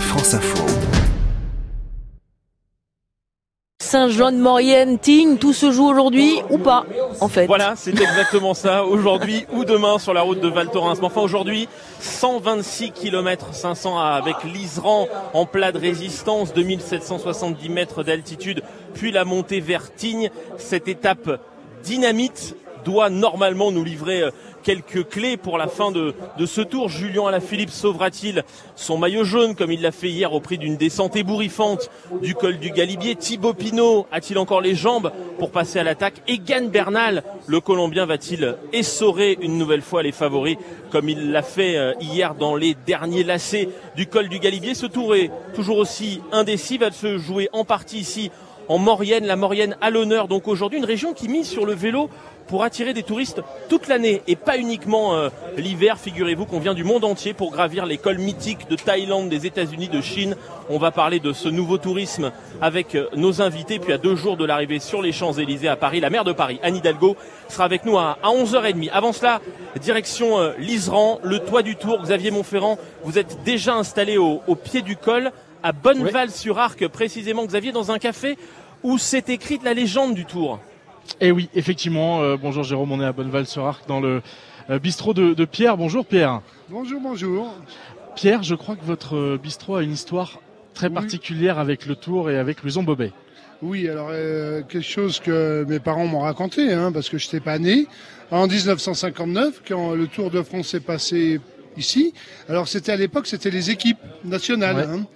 France Info. Saint-Jean-de-Maurienne, Tignes, tout se joue aujourd'hui ou pas, en fait. Voilà, c'est exactement ça. Aujourd'hui ou demain sur la route de Val Thorens. Mais enfin, aujourd'hui, 126 km 500 avec l'Isran en plat de résistance, 2770 mètres d'altitude, puis la montée vers Tignes. Cette étape dynamite doit normalement nous livrer euh, quelques clés pour la fin de, ce tour. Julien Alaphilippe sauvera-t-il son maillot jaune comme il l'a fait hier au prix d'une descente ébouriffante du col du Galibier? Thibaut Pinot a-t-il encore les jambes pour passer à l'attaque? Egan Bernal, le Colombien, va-t-il essorer une nouvelle fois les favoris comme il l'a fait euh, hier dans les derniers lacets du col du Galibier? Ce tour est toujours aussi indécis, va se jouer en partie ici en Maurienne, la Maurienne à l'honneur. Donc aujourd'hui, une région qui mise sur le vélo pour attirer des touristes toute l'année et pas uniquement euh, l'hiver. Figurez-vous qu'on vient du monde entier pour gravir les cols mythiques de Thaïlande, des États-Unis, de Chine. On va parler de ce nouveau tourisme avec euh, nos invités. Puis à deux jours de l'arrivée sur les Champs-Élysées à Paris, la maire de Paris, Anne Hidalgo, sera avec nous à, 11h30. Avant cela, direction euh, l'Isran, le toit du Tour. Xavier Montferrand, vous êtes déjà installé au, au pied du col à Bonneval-sur-Arc, précisément, Xavier, dans un café où s'est écrite la légende du Tour. Et eh oui, effectivement. Euh, bonjour Jérôme, on est à Bonneval-sur-Arc dans le euh, bistrot de, Pierre. Bonjour Pierre. Bonjour, bonjour. Pierre, je crois que votre euh, bistrot a une histoire très particulière avec le Tour et avec Louison Bobet. Oui, alors quelque chose que mes parents m'ont raconté, hein, parce que je n'étais pas né. En 1959, quand le Tour de France s'est passé ici, alors c'était à l'époque, c'était les équipes nationales. Hein.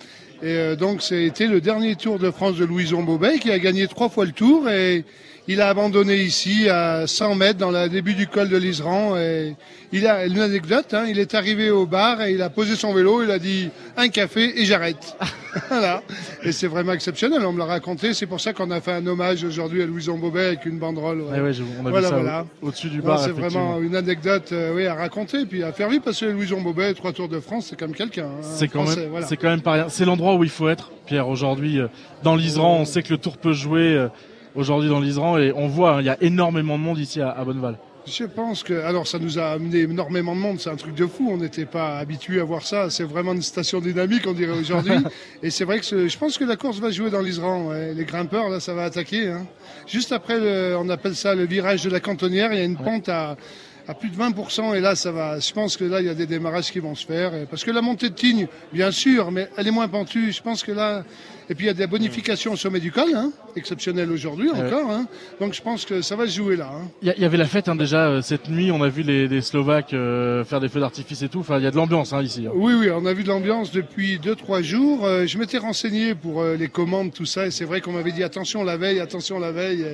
et donc c'était le dernier Tour de France de Louison Bobet qui a gagné trois fois le Tour et il a abandonné ici à 100 mètres dans le début du col de l'Isran. Et il a une anecdote, hein, il est arrivé au bar et il a posé son vélo, il a dit un café et j'arrête. voilà. Et c'est vraiment exceptionnel, on me l'a raconté. C'est pour ça qu'on a fait un hommage aujourd'hui à Louison Bobet avec une banderole. Ouais. ouais, on a voilà, vu ça au-dessus du bar. C'est vraiment une anecdote euh, oui, à raconter puis à faire vivre parce que Louison Bobet, trois tours de France, c'est comme quelqu'un. Hein, c'est quand, même, c'est quand même pas rien. C'est l'endroit où il faut être, Pierre. Aujourd'hui, euh, dans l'Isran, on sait que le tour peut jouer. Aujourd'hui dans l'Isran et on voit, hein, il y a énormément de monde ici à, Bonneval. Je pense que, alors ça nous a amené énormément de monde, c'est un truc de fou, on n'était pas habitué à voir ça, c'est vraiment une station dynamique on dirait aujourd'hui. et c'est vrai que je pense que la course va jouer dans l'Isran, les grimpeurs là ça va attaquer. Hein. Juste après, on appelle ça le virage de la cantonnière, il y a une pente à à plus de 20%. Et là, ça va. Je pense que là, il y a des démarrages qui vont se faire. Parce que la montée de Tignes, bien sûr, mais elle est moins pentue. Je pense que là. Et puis il y a des bonifications au sommet du col, hein, exceptionnelles aujourd'hui encore. Hein. Donc je pense que ça va se jouer là. Hein. Il y, avait la fête hein, déjà euh, cette nuit. On a vu les, Slovaques euh, faire des feux d'artifice et tout. Enfin, il y a de l'ambiance hein, ici. Oui, oui, on a vu de l'ambiance depuis 2-3 jours. Euh, je m'étais renseigné pour les commandes, tout ça, et c'est vrai qu'on m'avait dit attention la veille, attention la veille.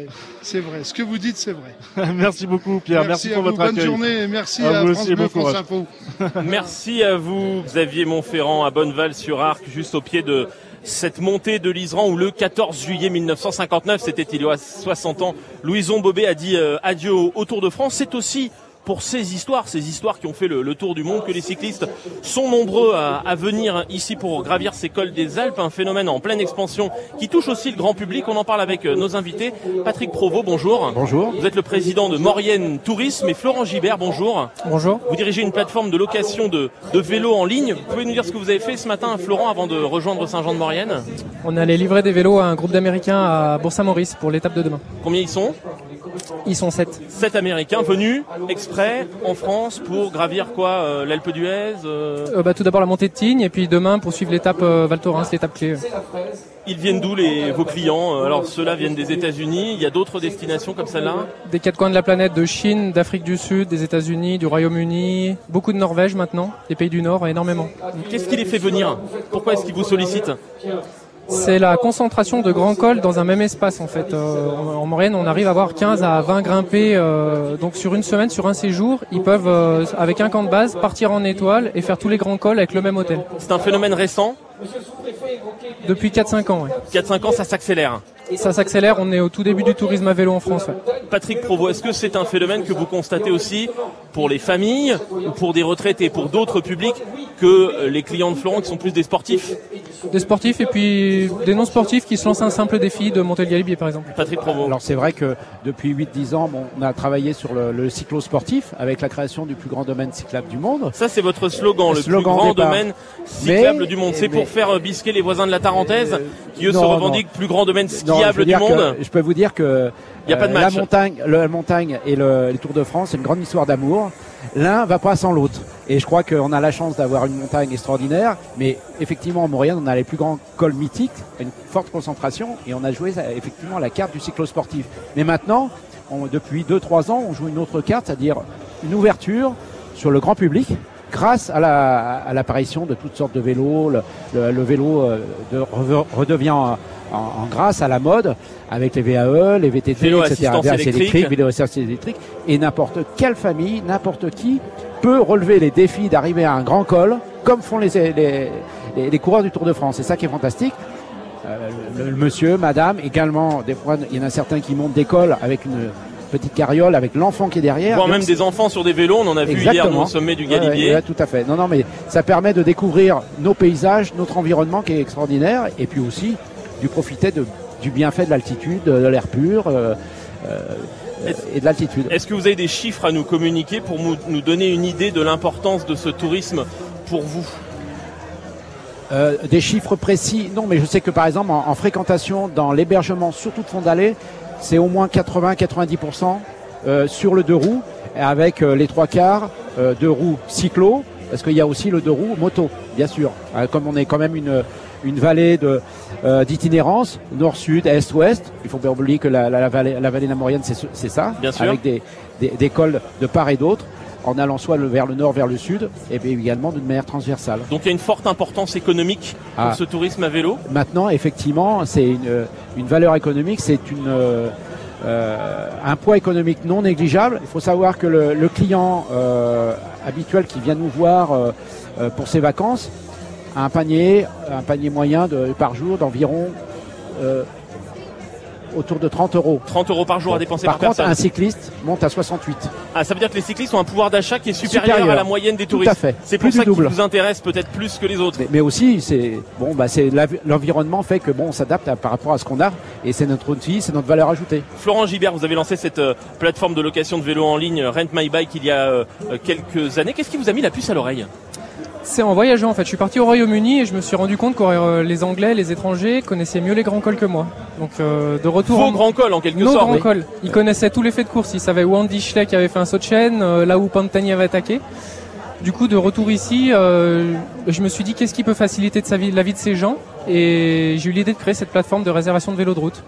C'est vrai. Ce que vous dites, c'est vrai. merci beaucoup, Pierre. Merci, pour votre accueil journée merci à, France Bleu, France Info. merci à vous, Xavier Montferrand, à Bonneval-sur-Arc, juste au pied de cette montée de l'Isran où le 14 juillet 1959, c'était il y a 60 ans, Louison Bobet a dit euh, adieu au Tour de France. C'est aussi pour ces histoires, ces histoires qui ont fait le, tour du monde, que les cyclistes sont nombreux à, venir ici pour gravir ces cols des Alpes, un phénomène en pleine expansion qui touche aussi le grand public. On en parle avec euh, nos invités. Patrick Provost, bonjour. Bonjour. Vous êtes le président de Maurienne Tourisme et Florent Gibert, bonjour. Bonjour. Vous dirigez une plateforme de location de, de vélos en ligne. Vous pouvez nous dire ce que vous avez fait ce matin, Florent, avant de rejoindre Saint-Jean-de-Maurienne On allait livrer des vélos à un groupe d'Américains à Bourg-Saint-Maurice pour l'étape de demain. Combien ils sont? Ils sont sept. Sept Américains venus exprès en France pour gravir quoi euh, L'Alpe d'Huez euh euh, bah, Tout d'abord la montée de Tignes et puis demain pour suivre l'étape Val Thorens, l'étape clé. Ils viennent d'où les vos clients? Alors ceux-là viennent des États-Unis. Il y a d'autres destinations comme celle-là? Des quatre coins de la planète, de Chine, d'Afrique du Sud, des États-Unis, du Royaume-Uni, beaucoup de Norvège maintenant, des pays du Nord, énormément. Qu'est-ce qui les fait venir? Pourquoi est-ce qu'ils vous sollicitent? C'est la concentration de grands cols dans un même espace en fait. Euh, en moyenne, on arrive à avoir 15 à 20 grimpés. Euh, donc sur une semaine, sur un séjour, ils peuvent, euh, avec un camp de base, partir en étoile et faire tous les grands cols avec le même hôtel. C'est un phénomène récent? Depuis 4-5 ans. 4-5 ans, ça s'accélère. Ça s'accélère, on est au tout début du tourisme à vélo en France. Patrick Provo, est-ce que c'est un phénomène que vous constatez aussi pour les familles ou pour des retraités, pour d'autres publics? Que euh, les clients de Florent qui sont plus des sportifs Des sportifs et puis des non sportifs qui se lancent un simple défi de monter le galibier par exemple. Patrick Provo. Alors c'est vrai que depuis 8-10 ans, bon, on a travaillé sur le, le cyclo-sportif avec la création du plus grand domaine cyclable du monde. Ça, c'est votre slogan, le, slogan plus grand départ. domaine cyclable Mais- du monde. C'est pour faire euh, bisquer les voisins de la Tarentaise, Euh, qui eux se non, revendiquent plus grand domaine Non, skiable du que- monde. je peux vous dire que Y a pas de la match. montagne, le- la montagne et le, le Tour de France, c'est une grande histoire d'amour. L'un va pas sans l'autre. Et je crois qu'on a la chance d'avoir une montagne extraordinaire. Mais effectivement, en Maurienne, on a les plus grands cols mythiques, une forte concentration, et on a joué euh, effectivement la carte du cyclo-sportif. Mais maintenant, depuis 2-3 ans, on joue une autre carte, c'est-à-dire une ouverture sur le grand public grâce à la- à l'apparition de toutes sortes de vélos. Le, vélo euh, redevient en, en- en grâce à la mode avec les VAE, les VTT, Vélo etc. électrique. électriques, vélo assistance électrique. Et n'importe quelle famille, n'importe qui peut relever les défis d'arriver à un grand col comme font les, les, les- les coureurs du Tour de France. C'est ça qui est fantastique. Euh, le, le monsieur, madame, également, des fois, il y en a certains qui montent des cols avec une petite carriole, avec l'enfant qui est derrière. Voire même des enfants sur des vélos, on en a vu hier nous, au sommet du Galibier. ouais, ouais, tout à fait. Non, non, mais ça permet de découvrir nos paysages, notre environnement qui est extraordinaire, et puis aussi du profiter de, du bienfait de l'altitude, de l'air pur euh, euh, et de l'altitude. Est-ce que vous avez des chiffres à nous communiquer pour nous donner une idée de l'importance de ce tourisme pour vous? Euh, des chiffres précis, non, mais je sais que par exemple en, en fréquentation dans l'hébergement, surtout de fond d'allée, c'est au moins 80-90% euh, sur le deux roues, avec euh, les trois quarts euh, de roues cyclo, parce qu'il y a aussi le deux roues moto, bien sûr. Comme on est quand même une, une vallée de euh, d'itinérance, nord-sud, est-ouest, il faut bien oublier que la, la, la vallée, la vallée de la Maurienne, c'est ce- c'est ça, Bien sûr. avec des, des, des cols de part et d'autre, en allant soit vers le nord, vers le sud, et bien également d'une manière transversale. Donc il y a une forte importance économique pour Ah. ce tourisme à vélo? Maintenant, effectivement, c'est une, une valeur économique, c'est une, euh, un poids économique non négligeable. Il faut savoir que le, le client euh, habituel qui vient nous voir euh, pour ses vacances un panier, un panier moyen de, par jour d'environ euh, autour de 30 euros. 30 euros par jour à dépenser par, par contre, personne. un cycliste monte à 68. Ah, ça veut dire que les cyclistes ont un pouvoir d'achat qui est supérieur, Supérieur. à la moyenne des Tout touristes. à fait. C'est pour Plus ça qu'ils vous intéressent peut-être plus que les autres. Mais, mais aussi, c'est bon, bah, c'est l'environnement fait que bon, on s'adapte par rapport à ce qu'on a, et c'est notre outil, c'est notre valeur ajoutée. Florent Gibert, vous avez lancé cette euh, plateforme de location de vélo en ligne Rent My Bike il y a euh, quelques années. Qu'est-ce qui vous a mis la puce à l'oreille? C'est en voyageant en fait. Je suis parti au Royaume-Uni et je me suis rendu compte que euh, les Anglais, les étrangers connaissaient mieux les grands cols que moi. Donc euh, de retour Vos en grands cols en quelque nos sorte. grands cols. Ils connaissaient tous les faits de course. Ils savaient où Andy Schleck avait fait un saut de chaîne, euh, là où Pantani avait attaqué. Du coup, de retour ici, euh, je me suis dit qu'est-ce qui peut faciliter de sa vie, la vie de ces gens? Et j'ai eu l'idée de créer cette plateforme de réservation de vélos de route.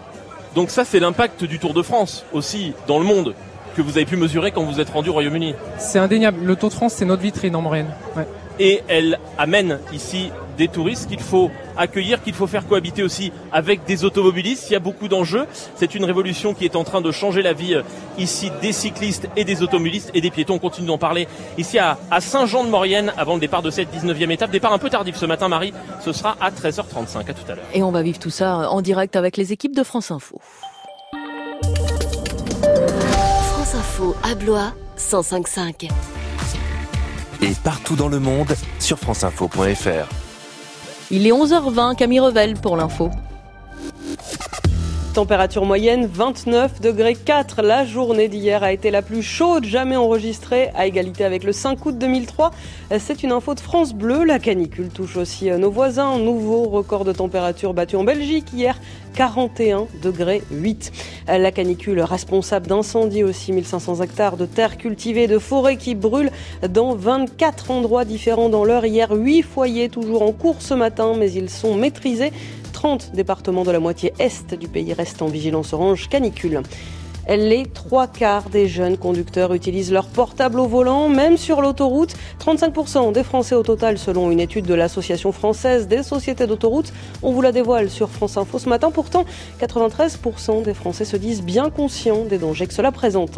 Donc ça c'est l'impact du Tour de France aussi dans le monde que vous avez pu mesurer quand vous êtes rendu au Royaume-Uni. C'est indéniable. Le Tour de France, c'est notre vitrine en Maurienne. Ouais. Et elle amène ici des touristes qu'il faut accueillir, qu'il faut faire cohabiter aussi avec des automobilistes. Il y a beaucoup d'enjeux. C'est une révolution qui est en train de changer la vie euh, ici des cyclistes et des automobilistes et des piétons. On continue d'en parler ici à, à Saint-Jean-de-Maurienne avant le départ de cette 19e étape. Départ un peu tardif ce matin, Marie. Ce sera à 13h35. À tout à l'heure. Et on va vivre tout ça en direct avec les équipes de France Info. France Info à Blois 105.5. et partout dans le monde sur franceinfo.fr. Il est 11h20, Camille Revel pour l'info. Température moyenne 29 degrés 4. La journée d'hier a été la plus chaude jamais enregistrée à égalité avec le 5 août 2003. C'est une info de France Bleu. La canicule touche aussi nos voisins. Nouveau record de température battu en Belgique hier 41 degrés 8. La canicule responsable d'incendies aussi 1500 hectares de terres cultivées, de forêts qui brûlent dans 24 endroits différents dans l'heure. Hier 8 foyers toujours en cours ce matin mais ils sont maîtrisés. 30 départements de la moitié est du pays restent en vigilance orange canicule. Les trois quarts des jeunes conducteurs utilisent leur portable au volant, même sur l'autoroute. 35% des Français au total, selon une étude de l'Association française des sociétés d'autoroute. On vous la dévoile sur France Info ce matin. Pourtant, 93% des Français se disent bien conscients des dangers que cela présente.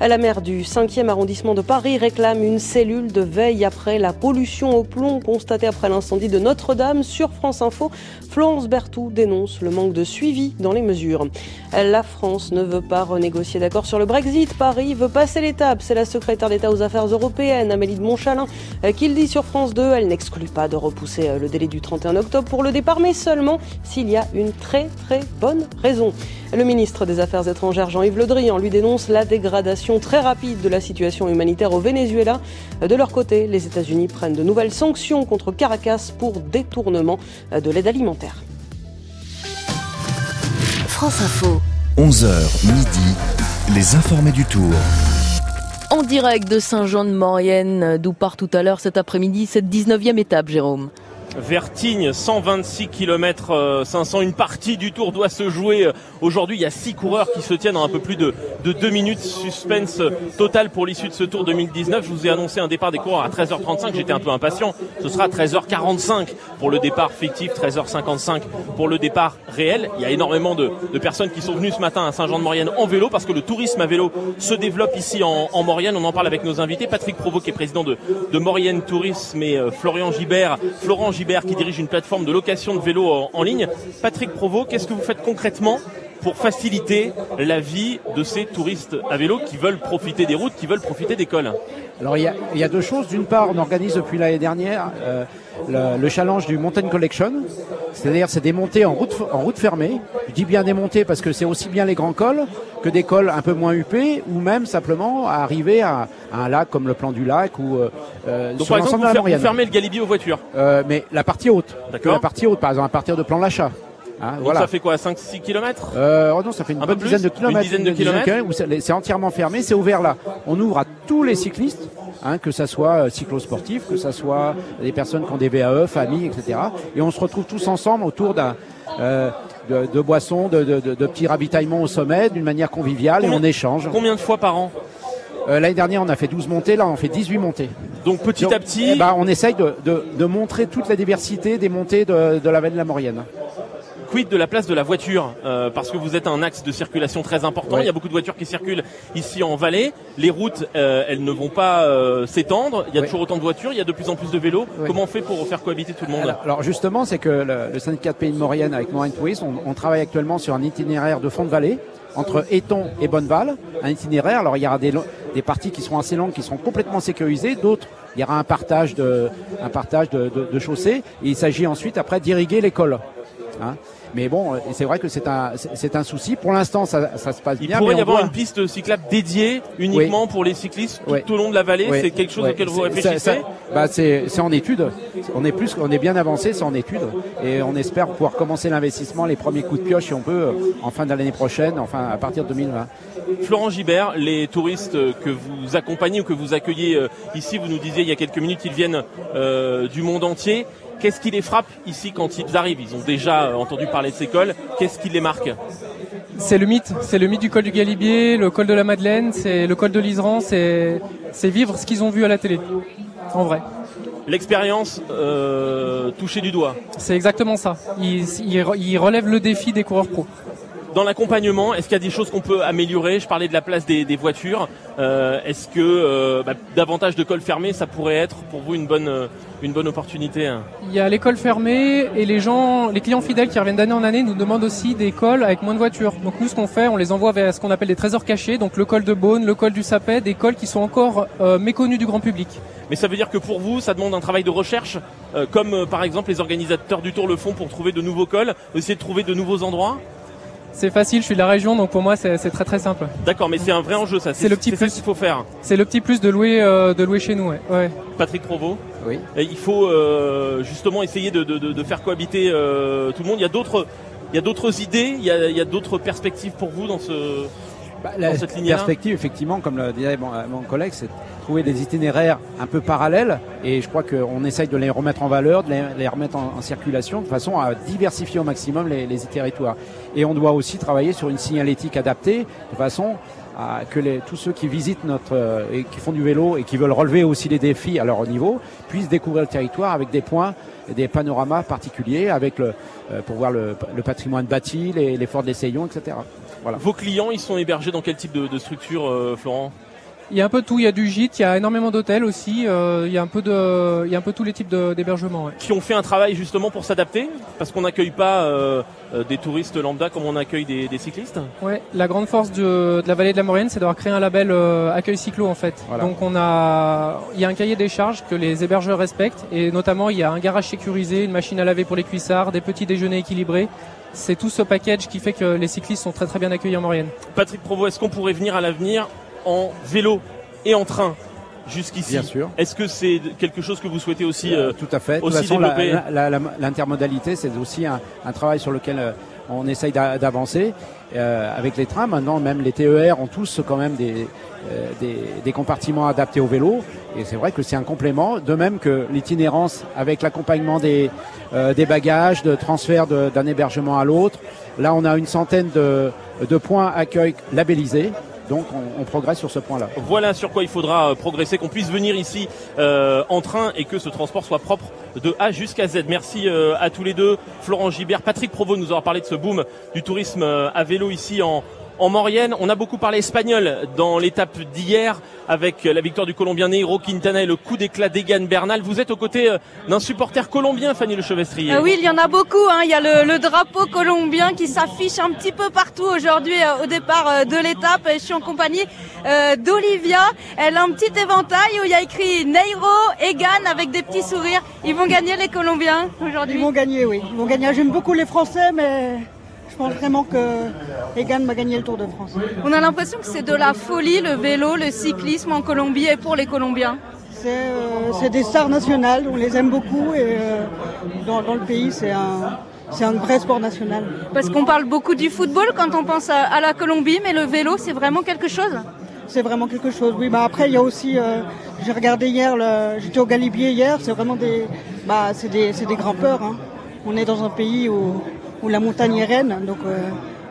La maire du 5e arrondissement de Paris réclame une cellule de veille après la pollution au plomb constatée après l'incendie de Notre-Dame. Sur France Info, Florence Berthoud dénonce le manque de suivi dans les mesures. La France ne veut pas renégocier négocier d'accord sur le Brexit. Paris veut passer l'étape. C'est la secrétaire d'État aux Affaires européennes, Amélie de Montchalin, euh, qui le dit sur France 2. Elle n'exclut pas de repousser euh, le délai du 31 octobre pour le départ, mais seulement s'il y a une très très bonne raison. Le ministre des Affaires étrangères Jean-Yves Le Drian lui dénonce la dégradation très rapide de la situation humanitaire au Venezuela. De leur côté, les États-Unis prennent de nouvelles sanctions contre Caracas pour détournement de l'aide alimentaire. France Info. 11h midi, les informés du tour. En direct de Saint-Jean-de-Maurienne, d'où part tout à l'heure cet après-midi cette 19e étape, Jérôme. Vertigne, 126 km 500. Une partie du tour doit se jouer aujourd'hui. Il y a six coureurs qui se tiennent en un peu plus de, de deux minutes. Suspense total pour l'issue de ce tour 2019. Je vous ai annoncé un départ des coureurs à 13h35. J'étais un peu impatient. Ce sera 13h45 pour le départ fictif, 13h55 pour le départ réel. Il y a énormément de, personnes qui sont venues ce matin à Saint-Jean-de-Maurienne en vélo parce que le tourisme à vélo se développe ici en, en Maurienne. On en parle avec nos invités. Patrick Provost qui est président de, Maurienne Tourisme et euh, Florian Gibert qui dirige une plateforme de location de vélos en, ligne. Patrick Provost, qu'est-ce que vous faites concrètement pour faciliter la vie de ces touristes à vélo qui veulent profiter des routes, qui veulent profiter des cols Alors il y, a, il y a deux choses. D'une part, on organise depuis l'année dernière euh, le, le, challenge du Mountain Collection, c'est-à-dire c'est des montées en route, en route fermée. Je dis bien des montées parce que c'est aussi bien les grands cols que des cols un peu moins huppés ou même simplement à arriver à, à un lac comme le plan du lac ou euh, Donc sur par exemple, vous, vous fermez le Galibier aux voitures euh, Mais la partie haute. D'accord. La partie haute, par exemple, à partir de plan l'achat. Hein, voilà. ça fait quoi 5-6 km euh, oh Non, ça fait une, un bonne dizaine de kilomètres. Une dizaine de kilomètres C'est entièrement fermé, c'est ouvert là. On ouvre à tous les cyclistes, hein, que ça soit euh, cyclosportifs, que ça soit des personnes qui ont des VAE, familles, etc. Et on se retrouve tous ensemble autour d'un euh, de, de, boissons, de, de, de, petits ravitaillements au sommet, d'une manière conviviale, combien, et on échange. Combien de fois par an? Euh, L'année dernière, on a fait 12 montées, là, on fait 18 montées. Donc petit Donc, à petit, eh ben, on essaye de, montrer toute la diversité des montées de, de la vallée de la Maurienne quid de la place de la voiture euh, Parce que vous êtes un axe de circulation très important. Ouais. Il y a beaucoup de voitures qui circulent ici en vallée. Les routes, euh, elles ne vont pas euh, s'étendre. Il y a Ouais. toujours autant de voitures. Il y a de plus en plus de vélos. Ouais. Comment on fait pour faire cohabiter tout le monde? Alors, alors justement, c'est que le, le syndicat de Pays de Maurienne avec Maurienne Tourisme, on, on travaille actuellement sur un itinéraire de fond de vallée entre Éton et Bonneval. Un itinéraire, alors il y aura des, parties qui seront assez longues, qui seront complètement sécurisées, d'autres, il y aura un partage de, un partage de, de, de chaussées, et il s'agit ensuite après d'irriguer l'école. Hein mais bon, euh, c'est vrai que c'est un, c'est un souci. Pour l'instant, ça, ça se passe Il bien. pourrait mais y avoir une piste cyclable dédiée uniquement pour les cyclistes tout au long de la vallée. C'est quelque chose auquel vous réfléchissez? ça- ça- bah, c'est c'est en étude. On est plus, on est bien avancé, c'est en étude, et on espère pouvoir commencer l'investissement, les premiers coups de pioche, si on peut, euh, en fin de l'année prochaine, enfin à partir de 2020. Florent Gibert, les touristes que vous accompagnez ou que vous accueillez euh, ici, vous nous disiez il y a quelques minutes qu'ils viennent euh, du monde entier. Qu'est-ce qui les frappe ici quand ils arrivent Ils ont déjà euh, entendu parler de ces cols. Qu'est-ce qui les marque C'est le mythe, c'est le mythe du col du Galibier, le col de la Madeleine, c'est le col de l'Iseran, c'est c'est vivre ce qu'ils ont vu à la télé, en vrai. L'expérience euh, touchée du doigt. C'est exactement ça. Ils, ils, ils relèvent le défi des coureurs pro. Dans l'accompagnement, est-ce qu'il y a des choses qu'on peut améliorer? Je parlais de la place des, des voitures. Euh, est-ce que euh, bah, davantage de cols fermés, ça pourrait être pour vous une bonne, euh, une bonne opportunité hein? Il y a l'école fermée et les gens, les clients fidèles qui reviennent d'année en année nous demandent aussi des cols avec moins de voitures. Donc nous, ce qu'on fait, on les envoie vers ce qu'on appelle des trésors cachés, donc le col de Beaune, le col du Sapet, des cols qui sont encore euh, méconnus du grand public. Mais ça veut dire que pour vous, ça demande un travail de recherche, euh, comme euh, par exemple les organisateurs du Tour le font pour trouver de nouveaux cols, essayer de trouver de nouveaux endroits? C'est facile, je suis de la région, donc pour moi c'est très très simple. D'accord, mais c'est un vrai enjeu, ça. C'est le petit plus. qu'il faut faire. C'est le petit plus de louer, euh, de louer chez nous. Ouais. ouais. Patrick Provost. Oui. Et il faut euh, justement essayer de, de- de- de faire cohabiter euh, tout le monde. Il y a d'autres, il y a d'autres idées, il y a, il y a d'autres perspectives pour vous dans ce, Bah, la cette perspective, effectivement, comme le disait mon, mon collègue, c'est de trouver des itinéraires un peu parallèles. Et je crois qu'on essaye de les remettre en valeur, de les, les remettre en, en circulation, de façon à diversifier au maximum les, les territoires. Et on doit aussi travailler sur une signalétique adaptée, de façon à que les, tous ceux qui visitent notre euh, et qui font du vélo et qui veulent relever aussi les défis à leur niveau puissent découvrir le territoire avec des points, et des panoramas particuliers, avec le euh, pour voir le, le patrimoine bâti, les, les forts de etc. Voilà. Vos clients, ils sont hébergés dans quel type de, de structure, euh, Florent Il y a un peu de tout, il y a du gîte, il y a énormément d'hôtels aussi, euh, il y a un peu de, il y a un peu tous les types d'hébergements. Ouais. Qui ont fait un travail justement pour s'adapter, parce qu'on n'accueille pas euh, des touristes lambda comme on accueille des, des cyclistes. Ouais, la grande force de, de la vallée de la Maurienne, c'est d'avoir créé un label euh, accueil cyclo en fait. Voilà. Donc on a, il y a un cahier des charges que les hébergeurs respectent et notamment il y a un garage sécurisé, une machine à laver pour les cuissards, des petits déjeuners équilibrés. C'est tout ce package qui fait que les cyclistes sont très très bien accueillis en Maurienne. Patrick Provo, est-ce qu'on pourrait venir à l'avenir en vélo et en train jusqu'ici Bien sûr. Est-ce que c'est quelque chose que vous souhaitez aussi euh, Tout à fait. De toute aussi façon, l'intermodalité, c'est aussi un, un travail sur lequel euh, on essaye d'a- d'avancer. Euh, avec les trains, maintenant, même les TER ont tous quand même des, euh, des, des compartiments adaptés au vélo. Et c'est vrai que c'est un complément, de même que l'itinérance avec l'accompagnement des, euh, des bagages, de transfert d'un hébergement à l'autre. Là, on a une centaine de, de points accueil labellisés. Donc, on, progresse sur ce point-là. Voilà sur quoi il faudra euh, progresser, qu'on puisse venir ici euh, en train et que ce transport soit propre de A jusqu'à Z. Merci euh, à tous les deux, Florent Gibert, Patrick Provo nous aura parlé de ce boom du tourisme à vélo ici en, en Maurienne. On a beaucoup parlé espagnol dans l'étape d'hier avec la victoire du Colombien Neiro Quintana et le coup d'éclat d'Egan Bernal. Vous êtes aux côtés euh, d'un supporter colombien, Fanny Le Chevestrier. Ah oui, il y en a beaucoup. hein. Il y a le, le drapeau colombien qui s'affiche un petit peu partout aujourd'hui euh, au départ euh, de l'étape. Et Je suis en compagnie euh, d'Olivia. Elle a un petit éventail où il y a écrit Neiro, Egan avec des petits sourires. Ils vont gagner les Colombiens aujourd'hui. Ils vont gagner, oui. Ils vont gagner. J'aime beaucoup les Français, mais je pense vraiment que Egan va gagner le Tour de France. On a l'impression que c'est de la folie le vélo, le cyclisme en Colombie et pour les Colombiens. C'est euh, des stars nationales, on les aime beaucoup et euh, dans, dans le pays, c'est un, c'est un vrai sport national. Parce qu'on parle beaucoup du football quand on pense à, à la Colombie, mais le vélo, c'est vraiment quelque chose? C'est vraiment quelque chose. Oui, bah après il y a aussi, euh, j'ai regardé hier, j'étais au Galibier hier, c'est vraiment des, bah c'est des, c'est des grimpeurs. hein. On est dans un pays où, où la montagne est reine, donc euh,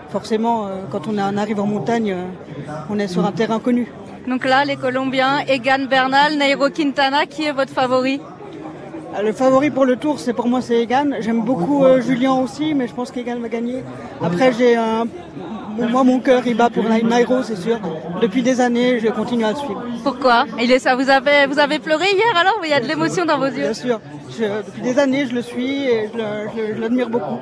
forcément euh, quand on arrive en montagne, euh, on est sur un terrain connu. Donc là, les Colombiens, Egan Bernal, Nairo Quintana, qui est votre favori Ah, Le favori pour le tour, c'est pour moi c'est Egan. J'aime beaucoup euh, Julien aussi, mais je pense qu'Egan va gagner. Après, j'ai un, moi mon cœur il bat pour Nairo, c'est sûr. Depuis des années, je continue à le suivre. Pourquoi? Il est ça. Vous avez, vous avez pleuré hier alors? Il y a de l'émotion dans vos yeux. Bien sûr. Je- depuis des années, je le suis et je l'admire beaucoup.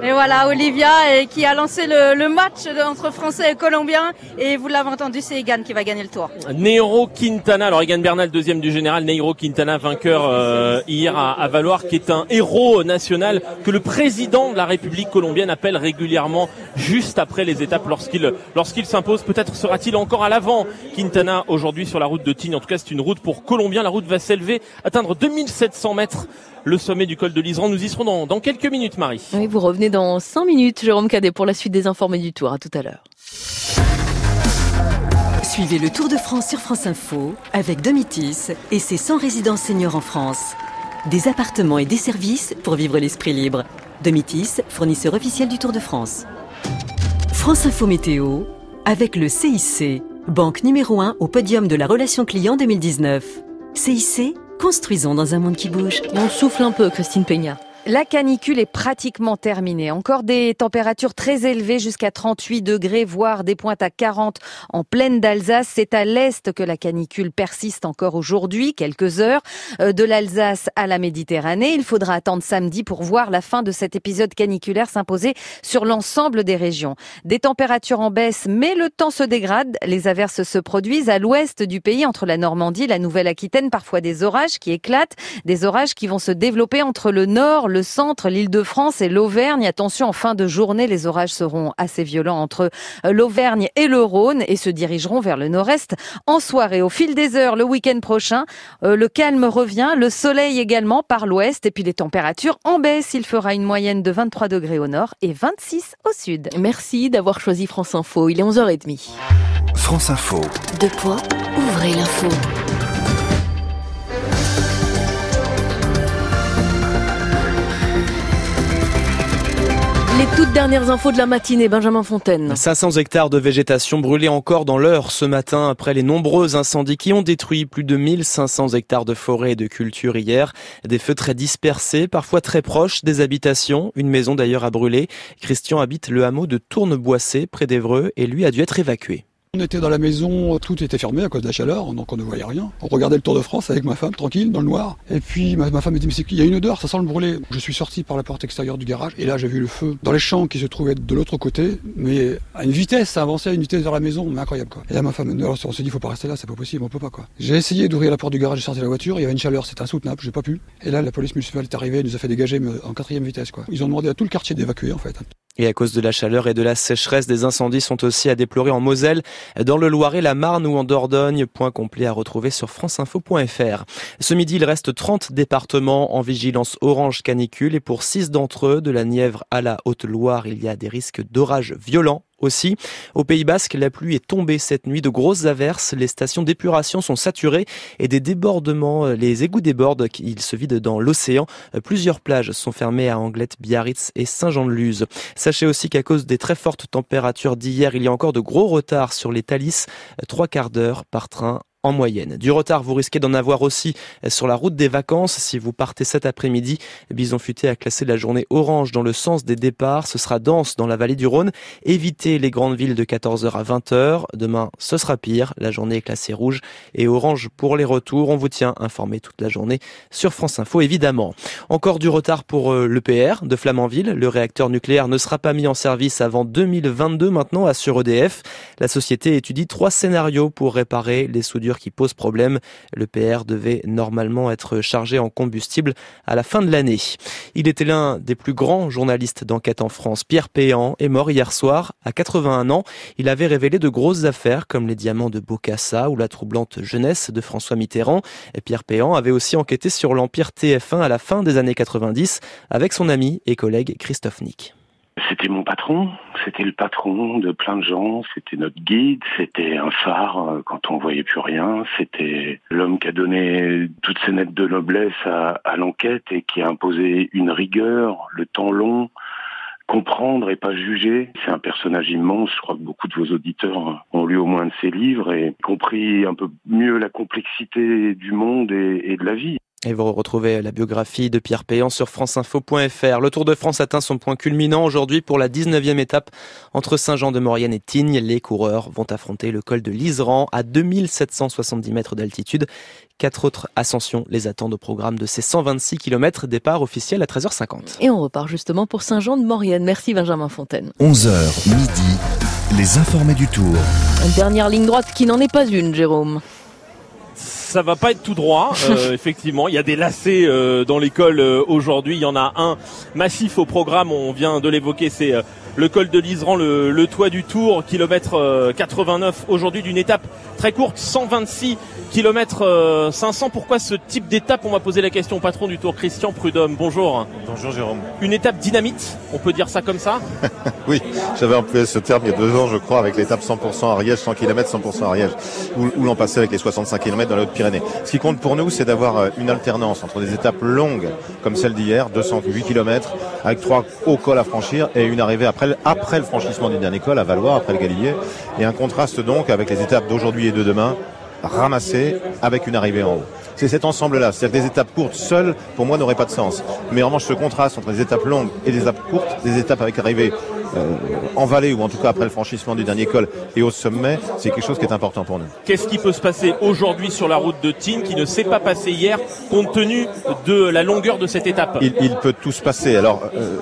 Et voilà, Olivia et qui a lancé le, le match entre Français et Colombiens. Et vous l'avez entendu, c'est Egan qui va gagner le tour. Neiro Quintana, alors Egan Bernal deuxième du général, Neiro Quintana vainqueur euh, hier à, à Valoir, qui est un héros national que le président de la République colombienne appelle régulièrement juste après les étapes lorsqu'il lorsqu'il s'impose. Peut-être sera-t-il encore à l'avant Quintana aujourd'hui sur la route de Tignes. En tout cas, c'est une route pour Colombien. La route va s'élever, atteindre 2700 mètres, le sommet du col de l'Isran. Nous y serons dans, dans quelques minutes, Marie. Oui, vous revenez dans 5 minutes, Jérôme Cadet, pour la suite des informés du Tour. À tout à l'heure. Suivez le Tour de France sur France Info avec Domitis et ses 100 résidences seniors en France. Des appartements et des services pour vivre l'esprit libre. Domitis, fournisseur officiel du Tour de France. France Info Météo avec le CIC, banque numéro 1 au podium de la relation client 2019. CIC, construisons dans un monde qui bouge. On souffle un peu, Christine Peña. La canicule est pratiquement terminée. Encore des températures très élevées jusqu'à 38 degrés, voire des pointes à 40 en pleine d'Alsace. C'est à l'est que la canicule persiste encore aujourd'hui, quelques heures. Euh, De l'Alsace à la Méditerranée, il faudra attendre samedi pour voir la fin de cet épisode caniculaire s'imposer sur l'ensemble des régions. Des températures en baisse, mais le temps se dégrade. Les averses se produisent à l'ouest du pays, entre la Normandie la Nouvelle-Aquitaine. Parfois des orages qui éclatent, des orages qui vont se développer entre le nord, le centre, l'Île-de-France et l'Auvergne. Attention, en fin de journée, les orages seront assez violents entre euh, l'Auvergne et le Rhône et se dirigeront vers le nord-est en soirée. Au fil des heures, le week-end prochain, euh, le calme revient, le soleil également par l'ouest et puis les températures en baisse. Il fera une moyenne de 23 degrés au nord et 26 au sud. Merci d'avoir choisi France Info. Il est 11h30. France Info. Deux points, ouvrez l'info. Les toutes dernières infos de la matinée, Benjamin Fontaine. 500 hectares de végétation brûlés encore dans l'heure ce matin après les nombreux incendies qui ont détruit plus de 1500 hectares de forêt et de culture hier. Des feux très dispersés, parfois très proches des habitations. Une maison d'ailleurs a brûlé. Christian habite le hameau de Tourneboissé près d'Evreux et lui a dû être évacué. On était dans la maison, tout était fermé à cause de la chaleur, donc on ne voyait rien. On regardait le Tour de France avec ma femme, tranquille, dans le noir. Et puis ma, femme me dit, mais c'est qu'il y a une odeur, ça sent le brûler. Je suis sorti par la porte extérieure du garage, et là j'ai vu le feu dans les champs qui se trouvaient de l'autre côté, mais à une vitesse, ça avançait à une vitesse vers la maison, mais incroyable quoi. Et là ma femme, on s'est dit, faut pas rester là, c'est pas possible, on peut pas quoi. J'ai essayé d'ouvrir la porte du garage et sortir la voiture, il y avait une chaleur, c'était insoutenable, j'ai pas pu. Et là la police municipale est arrivée, nous a fait dégager en quatrième vitesse quoi. Ils ont demandé à tout le quartier d'évacuer en fait. Et à cause de la chaleur et de la sécheresse, des incendies sont aussi à déplorer en Moselle, dans le Loiret, la Marne ou en Dordogne. Point complet à retrouver sur franceinfo.fr. Ce midi, il reste 30 départements en vigilance orange canicule et pour 6 d'entre eux, de la Nièvre à la Haute-Loire, il y a des risques d'orages violents aussi. Au Pays Basque, la pluie est tombée cette nuit, de grosses averses, les stations d'épuration sont saturées et des débordements, euh, les égouts débordent, ils se vident dans l'océan. Euh, plusieurs plages sont fermées à Anglette, Biarritz et Saint-Jean-de-Luz. Sachez aussi qu'à cause des très fortes températures d'hier, il y a encore de gros retards sur les Thalys, euh, trois quarts d'heure par train en moyenne. Du retard, vous risquez d'en avoir aussi sur la route des vacances. Si vous partez cet après-midi, Bison Futé a classé la journée orange dans le sens des départs. Ce sera dense dans la vallée du Rhône. Évitez les grandes villes de 14h à 20h. Demain, ce sera pire. La journée est classée rouge et orange pour les retours. On vous tient informé toute la journée sur France Info, évidemment. Encore du retard pour euh, l'EPR de Flamanville. Le réacteur nucléaire ne sera pas mis en service avant 2022 maintenant, assure EDF. La société étudie trois scénarios pour réparer les soudures qui pose problème. Le PR devait normalement être chargé en combustible à la fin de l'année. Il était l'un des plus grands journalistes d'enquête en France. Pierre Péan est mort hier soir à 81 ans. Il avait révélé de grosses affaires comme les diamants de Bocassa ou la troublante jeunesse de François Mitterrand. Et Pierre Péan avait aussi enquêté sur l'empire TF1 à la fin des années 90 avec son ami et collègue Christophe Nick. C'était mon patron, c'était le patron de plein de gens, c'était notre guide, c'était un phare euh, quand on voyait plus rien, c'était l'homme qui a donné toutes ses lettres de noblesse à, l'enquête et qui a imposé une rigueur, le temps long, comprendre et pas juger. C'est un personnage immense. Je crois que beaucoup de vos auditeurs ont lu au moins de ses livres et compris un peu mieux la complexité du monde et de la vie. Et vous retrouvez la biographie de Pierre Péan sur franceinfo.fr. Le Tour de France atteint son point culminant aujourd'hui pour la 19e étape entre Saint-Jean-de-Maurienne et Tignes. Les coureurs vont affronter le col de l'Iseran à 2770 mètres d'altitude. Quatre autres ascensions les attendent au programme de ces 126 km départ officiel à 13h50. Et on repart justement pour Saint-Jean-de-Maurienne. Merci Benjamin Fontaine. 11h midi, les informés du Tour. Une dernière ligne droite qui n'en est pas une, Jérôme ça va pas être tout droit, euh, effectivement. Il y a des lacets euh, dans l'école euh, aujourd'hui. Il y en a un massif au programme, on vient de l'évoquer, c'est le col de l'Iseran, le, toit du Tour, kilomètre 89 aujourd'hui d'une étape très courte, 126 km 500. Pourquoi ce type d'étape On va poser la question au patron du Tour, Christian Prudhomme. Bonjour. Bonjour Jérôme. Une étape dynamite, on peut dire ça comme ça? Oui, j'avais employé ce terme il y a deux ans, je crois, avec l'étape 100% Ariège, 100 km, 100% Ariège, ou, l'an passé avec les 65 km dans la Haute-Pyrénées. Ce qui compte pour nous, c'est d'avoir euh, une alternance entre des étapes longues, comme celle d'hier, 208 km, avec trois hauts cols à franchir et une arrivée après, après le franchissement du dernier col à Valois, après le Galibier, et un contraste donc avec les étapes d'aujourd'hui et de demain, ramassées avec une arrivée en haut c'est cet ensemble-là. C'est-à-dire que des étapes courtes seules, pour moi, n'auraient pas de sens. Mais en revanche, ce contraste entre des étapes longues et des étapes courtes, des étapes avec arrivée en vallée ou en tout cas après le franchissement du dernier col et au sommet, c'est quelque chose qui est important pour nous. Qu'est-ce qui peut se passer aujourd'hui sur la route de Tignes qui ne s'est pas passé hier compte tenu de la longueur de cette étape? Il, peut tout se passer. Alors, euh,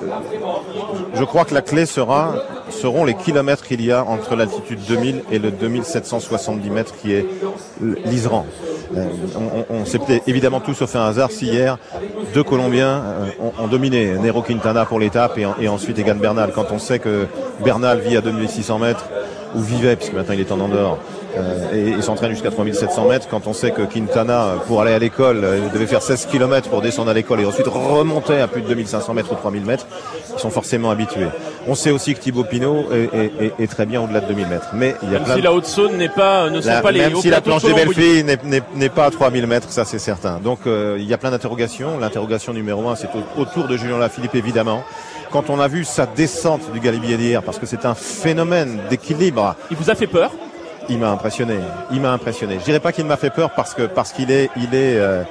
je crois que la clé sera seront les kilomètres qu'il y a entre l'altitude 2000 et le 2770 mètres qui est l'Isran. Euh, on, s'est évidemment tout sauf un hasard si hier deux Colombiens ont, dominé Nero Quintana pour l'étape et, et, ensuite Egan Bernal. Quand on sait que Bernal vit à 2600 mètres, ou vivait, puisque maintenant il est en Andorre, euh, et, s'entraîne jusqu'à 3700 mètres, quand on sait que Quintana, pour aller à l'école, euh, devait faire 16 km pour descendre à l'école et ensuite remonter à plus de 2500 mètres ou 3000 mètres, ils sont forcément habitués. On sait aussi que Thibaut Pinot est, très bien au-delà de 2000 mètres. Mais il y a même si la Haute-Saône n'est pas, ne sont pas les Même si la planche des belles filles n'est pas à 3000 mètres, ça c'est certain. Donc euh, il y a plein d'interrogations. L'interrogation numéro un, c'est autour de Julien Lafilippe évidemment quand on a vu sa descente du Galibier d'hier, parce que c'est un phénomène d'équilibre. Il vous a fait peur? Il m'a impressionné. Il m'a impressionné. Je dirais pas qu'il m'a fait peur parce que parce qu'il est il est euh,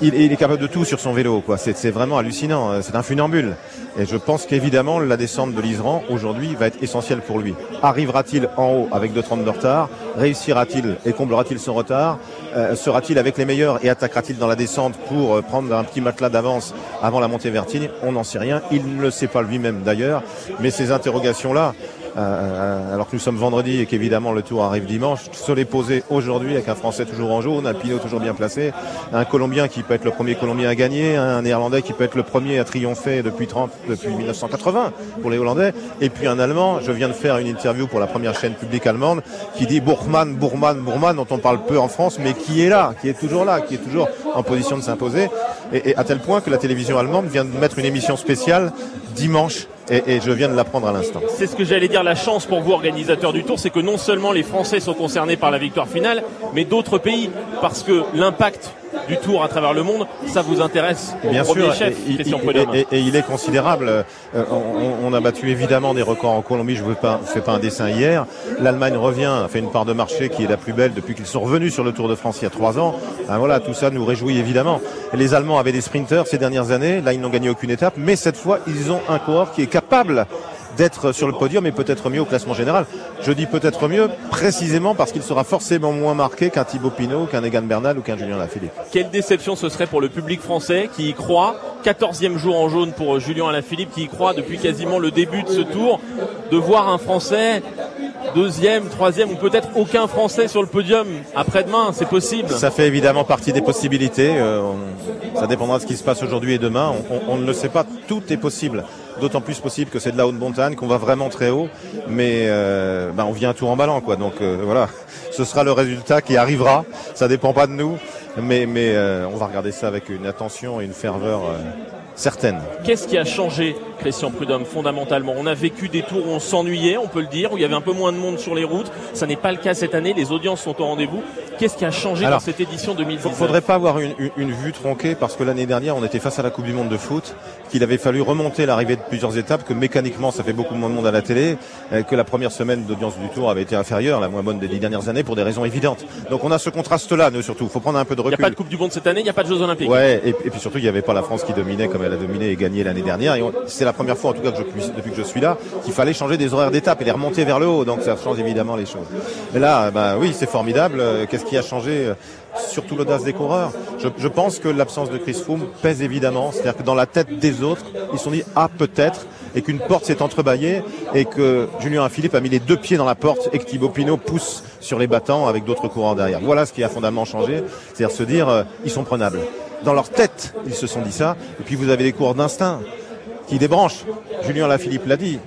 il, est capable de tout sur son vélo. quoi. C'est vraiment hallucinant. C'est un funambule. Et je pense qu'évidemment, la descente de l'Isran, aujourd'hui, va être essentielle pour lui. Arrivera-t-il en haut avec 2,30 de retard? Réussira-t-il et comblera-t-il son retard? Euh, Sera-t-il avec les meilleurs et attaquera-t-il dans la descente pour euh, prendre un petit matelas d'avance avant la montée vertine On n'en sait rien. Il ne le sait pas lui-même d'ailleurs. Mais ces interrogations-là, euh, alors que nous sommes vendredi et qu'évidemment le tour arrive dimanche, se les poser aujourd'hui avec un Français toujours en jaune, un Pinot toujours bien placé, un Colombien qui peut être le premier Colombien à gagner, un Néerlandais qui peut être le premier à triompher depuis 30, depuis 1980 pour les Hollandais, et puis un Allemand. Je viens de faire une interview pour la première chaîne publique allemande qui dit Bourman, Bourman, Bourman, dont on parle peu en France, mais qui est là, qui est toujours là, qui est toujours en position de s'imposer, et, et à tel point que la télévision allemande vient de mettre une émission spéciale dimanche et, je viens de l'apprendre à l'instant. C'est ce que j'allais dire, la chance pour vous, organisateurs du Tour, c'est que non seulement les Français sont concernés par la victoire finale, mais d'autres pays, parce que l'impact du Tour à travers le monde, ça vous intéresse au Bien premier sûr, chef, et, Christian et, Prudhomme. et, et il est considérable. Euh, on, on, a battu évidemment des records en Colombie. Je ne pas, fais pas un dessin hier. L'Allemagne revient, fait une part de marché qui est la plus belle depuis qu'ils sont revenus sur le Tour de France il y a trois ans. Ben voilà, tout ça nous réjouit évidemment. Les Allemands avaient des sprinters ces dernières années. Là, ils n'ont gagné aucune étape, mais cette fois, ils ont un coureur qui est capable d'être sur le podium et peut-être mieux au classement général. Je dis peut-être mieux précisément parce qu'il sera forcément moins marqué qu'un Thibaut Pinot, qu'un Egan Bernal ou qu'un Julien Lafilippe. Quelle déception ce serait pour le public français qui y croit. 14e jour en jaune pour Julien Alaphilippe qui y croit depuis quasiment le début de ce tour. De voir un Français deuxième, troisième ou peut-être aucun Français sur le podium après-demain, c'est possible. Ça fait évidemment partie des possibilités. Euh, on, ça dépendra de ce qui se passe aujourd'hui et demain. On, on, on, ne le sait pas. Tout est possible. D'autant plus possible que c'est de la haute montagne, qu'on va vraiment très haut. Mais euh, ben on vient un tour en ballant, quoi. Donc euh, voilà, ce sera le résultat qui arrivera. Ça dépend pas de nous, mais mais euh, on va regarder ça avec une attention et une ferveur certaine. Qu'est-ce qui a changé, Christian Prudhomme, fondamentalement? On a vécu des tours où on s'ennuyait, on peut le dire, où il y avait un peu moins de monde sur les routes. Ça n'est pas le cas cette année, les audiences sont au rendez-vous. Qu'est-ce qui a changé Alors, dans cette édition 2019 Il faudrait pas avoir une, une, une, vue tronquée parce que l'année dernière, on était face à la Coupe du Monde de foot, qu'il avait fallu remonter l'arrivée de plusieurs étapes, que mécaniquement, ça fait beaucoup moins de monde à la télé, que la première semaine d'audience du Tour avait été inférieure, la moins bonne des dix dernières années, pour des raisons évidentes. Donc on a ce contraste-là, nous surtout. Il faut prendre un peu de recul. Il n'y a pas de Coupe du Monde cette année, il n'y a pas de Jeux Olympiques. Ouais, et, et puis surtout, il n'y avait pas la France qui dominait comme elle a dominé et gagné l'année dernière. Et c'est la première fois, en tout cas, que je puisse, depuis que je suis là, qu'il fallait changer des horaires d'étape et les remonter vers le haut. Donc ça change évidemment les choses. Mais là, bah oui, c'est formidable. Qu'est-ce qui a changé Surtout l'audace des coureurs? Je, je pense que l'absence de Chris Froome pèse évidemment. C'est-à-dire que dans la tête des autres, ils se sont dit ah peut-être et qu'une porte s'est entrebâillée et que Julien Philippe a mis les deux pieds dans la porte et que Thibaut Pinot pousse sur les battants avec d'autres coureurs derrière. Voilà ce qui a fondamentalement changé. C'est-à-dire se dire euh, ils sont prenables. Dans leur tête, ils se sont dit ça. Et puis vous avez les coureurs d'instinct qui débranchent. Julien Lafilippe l'a dit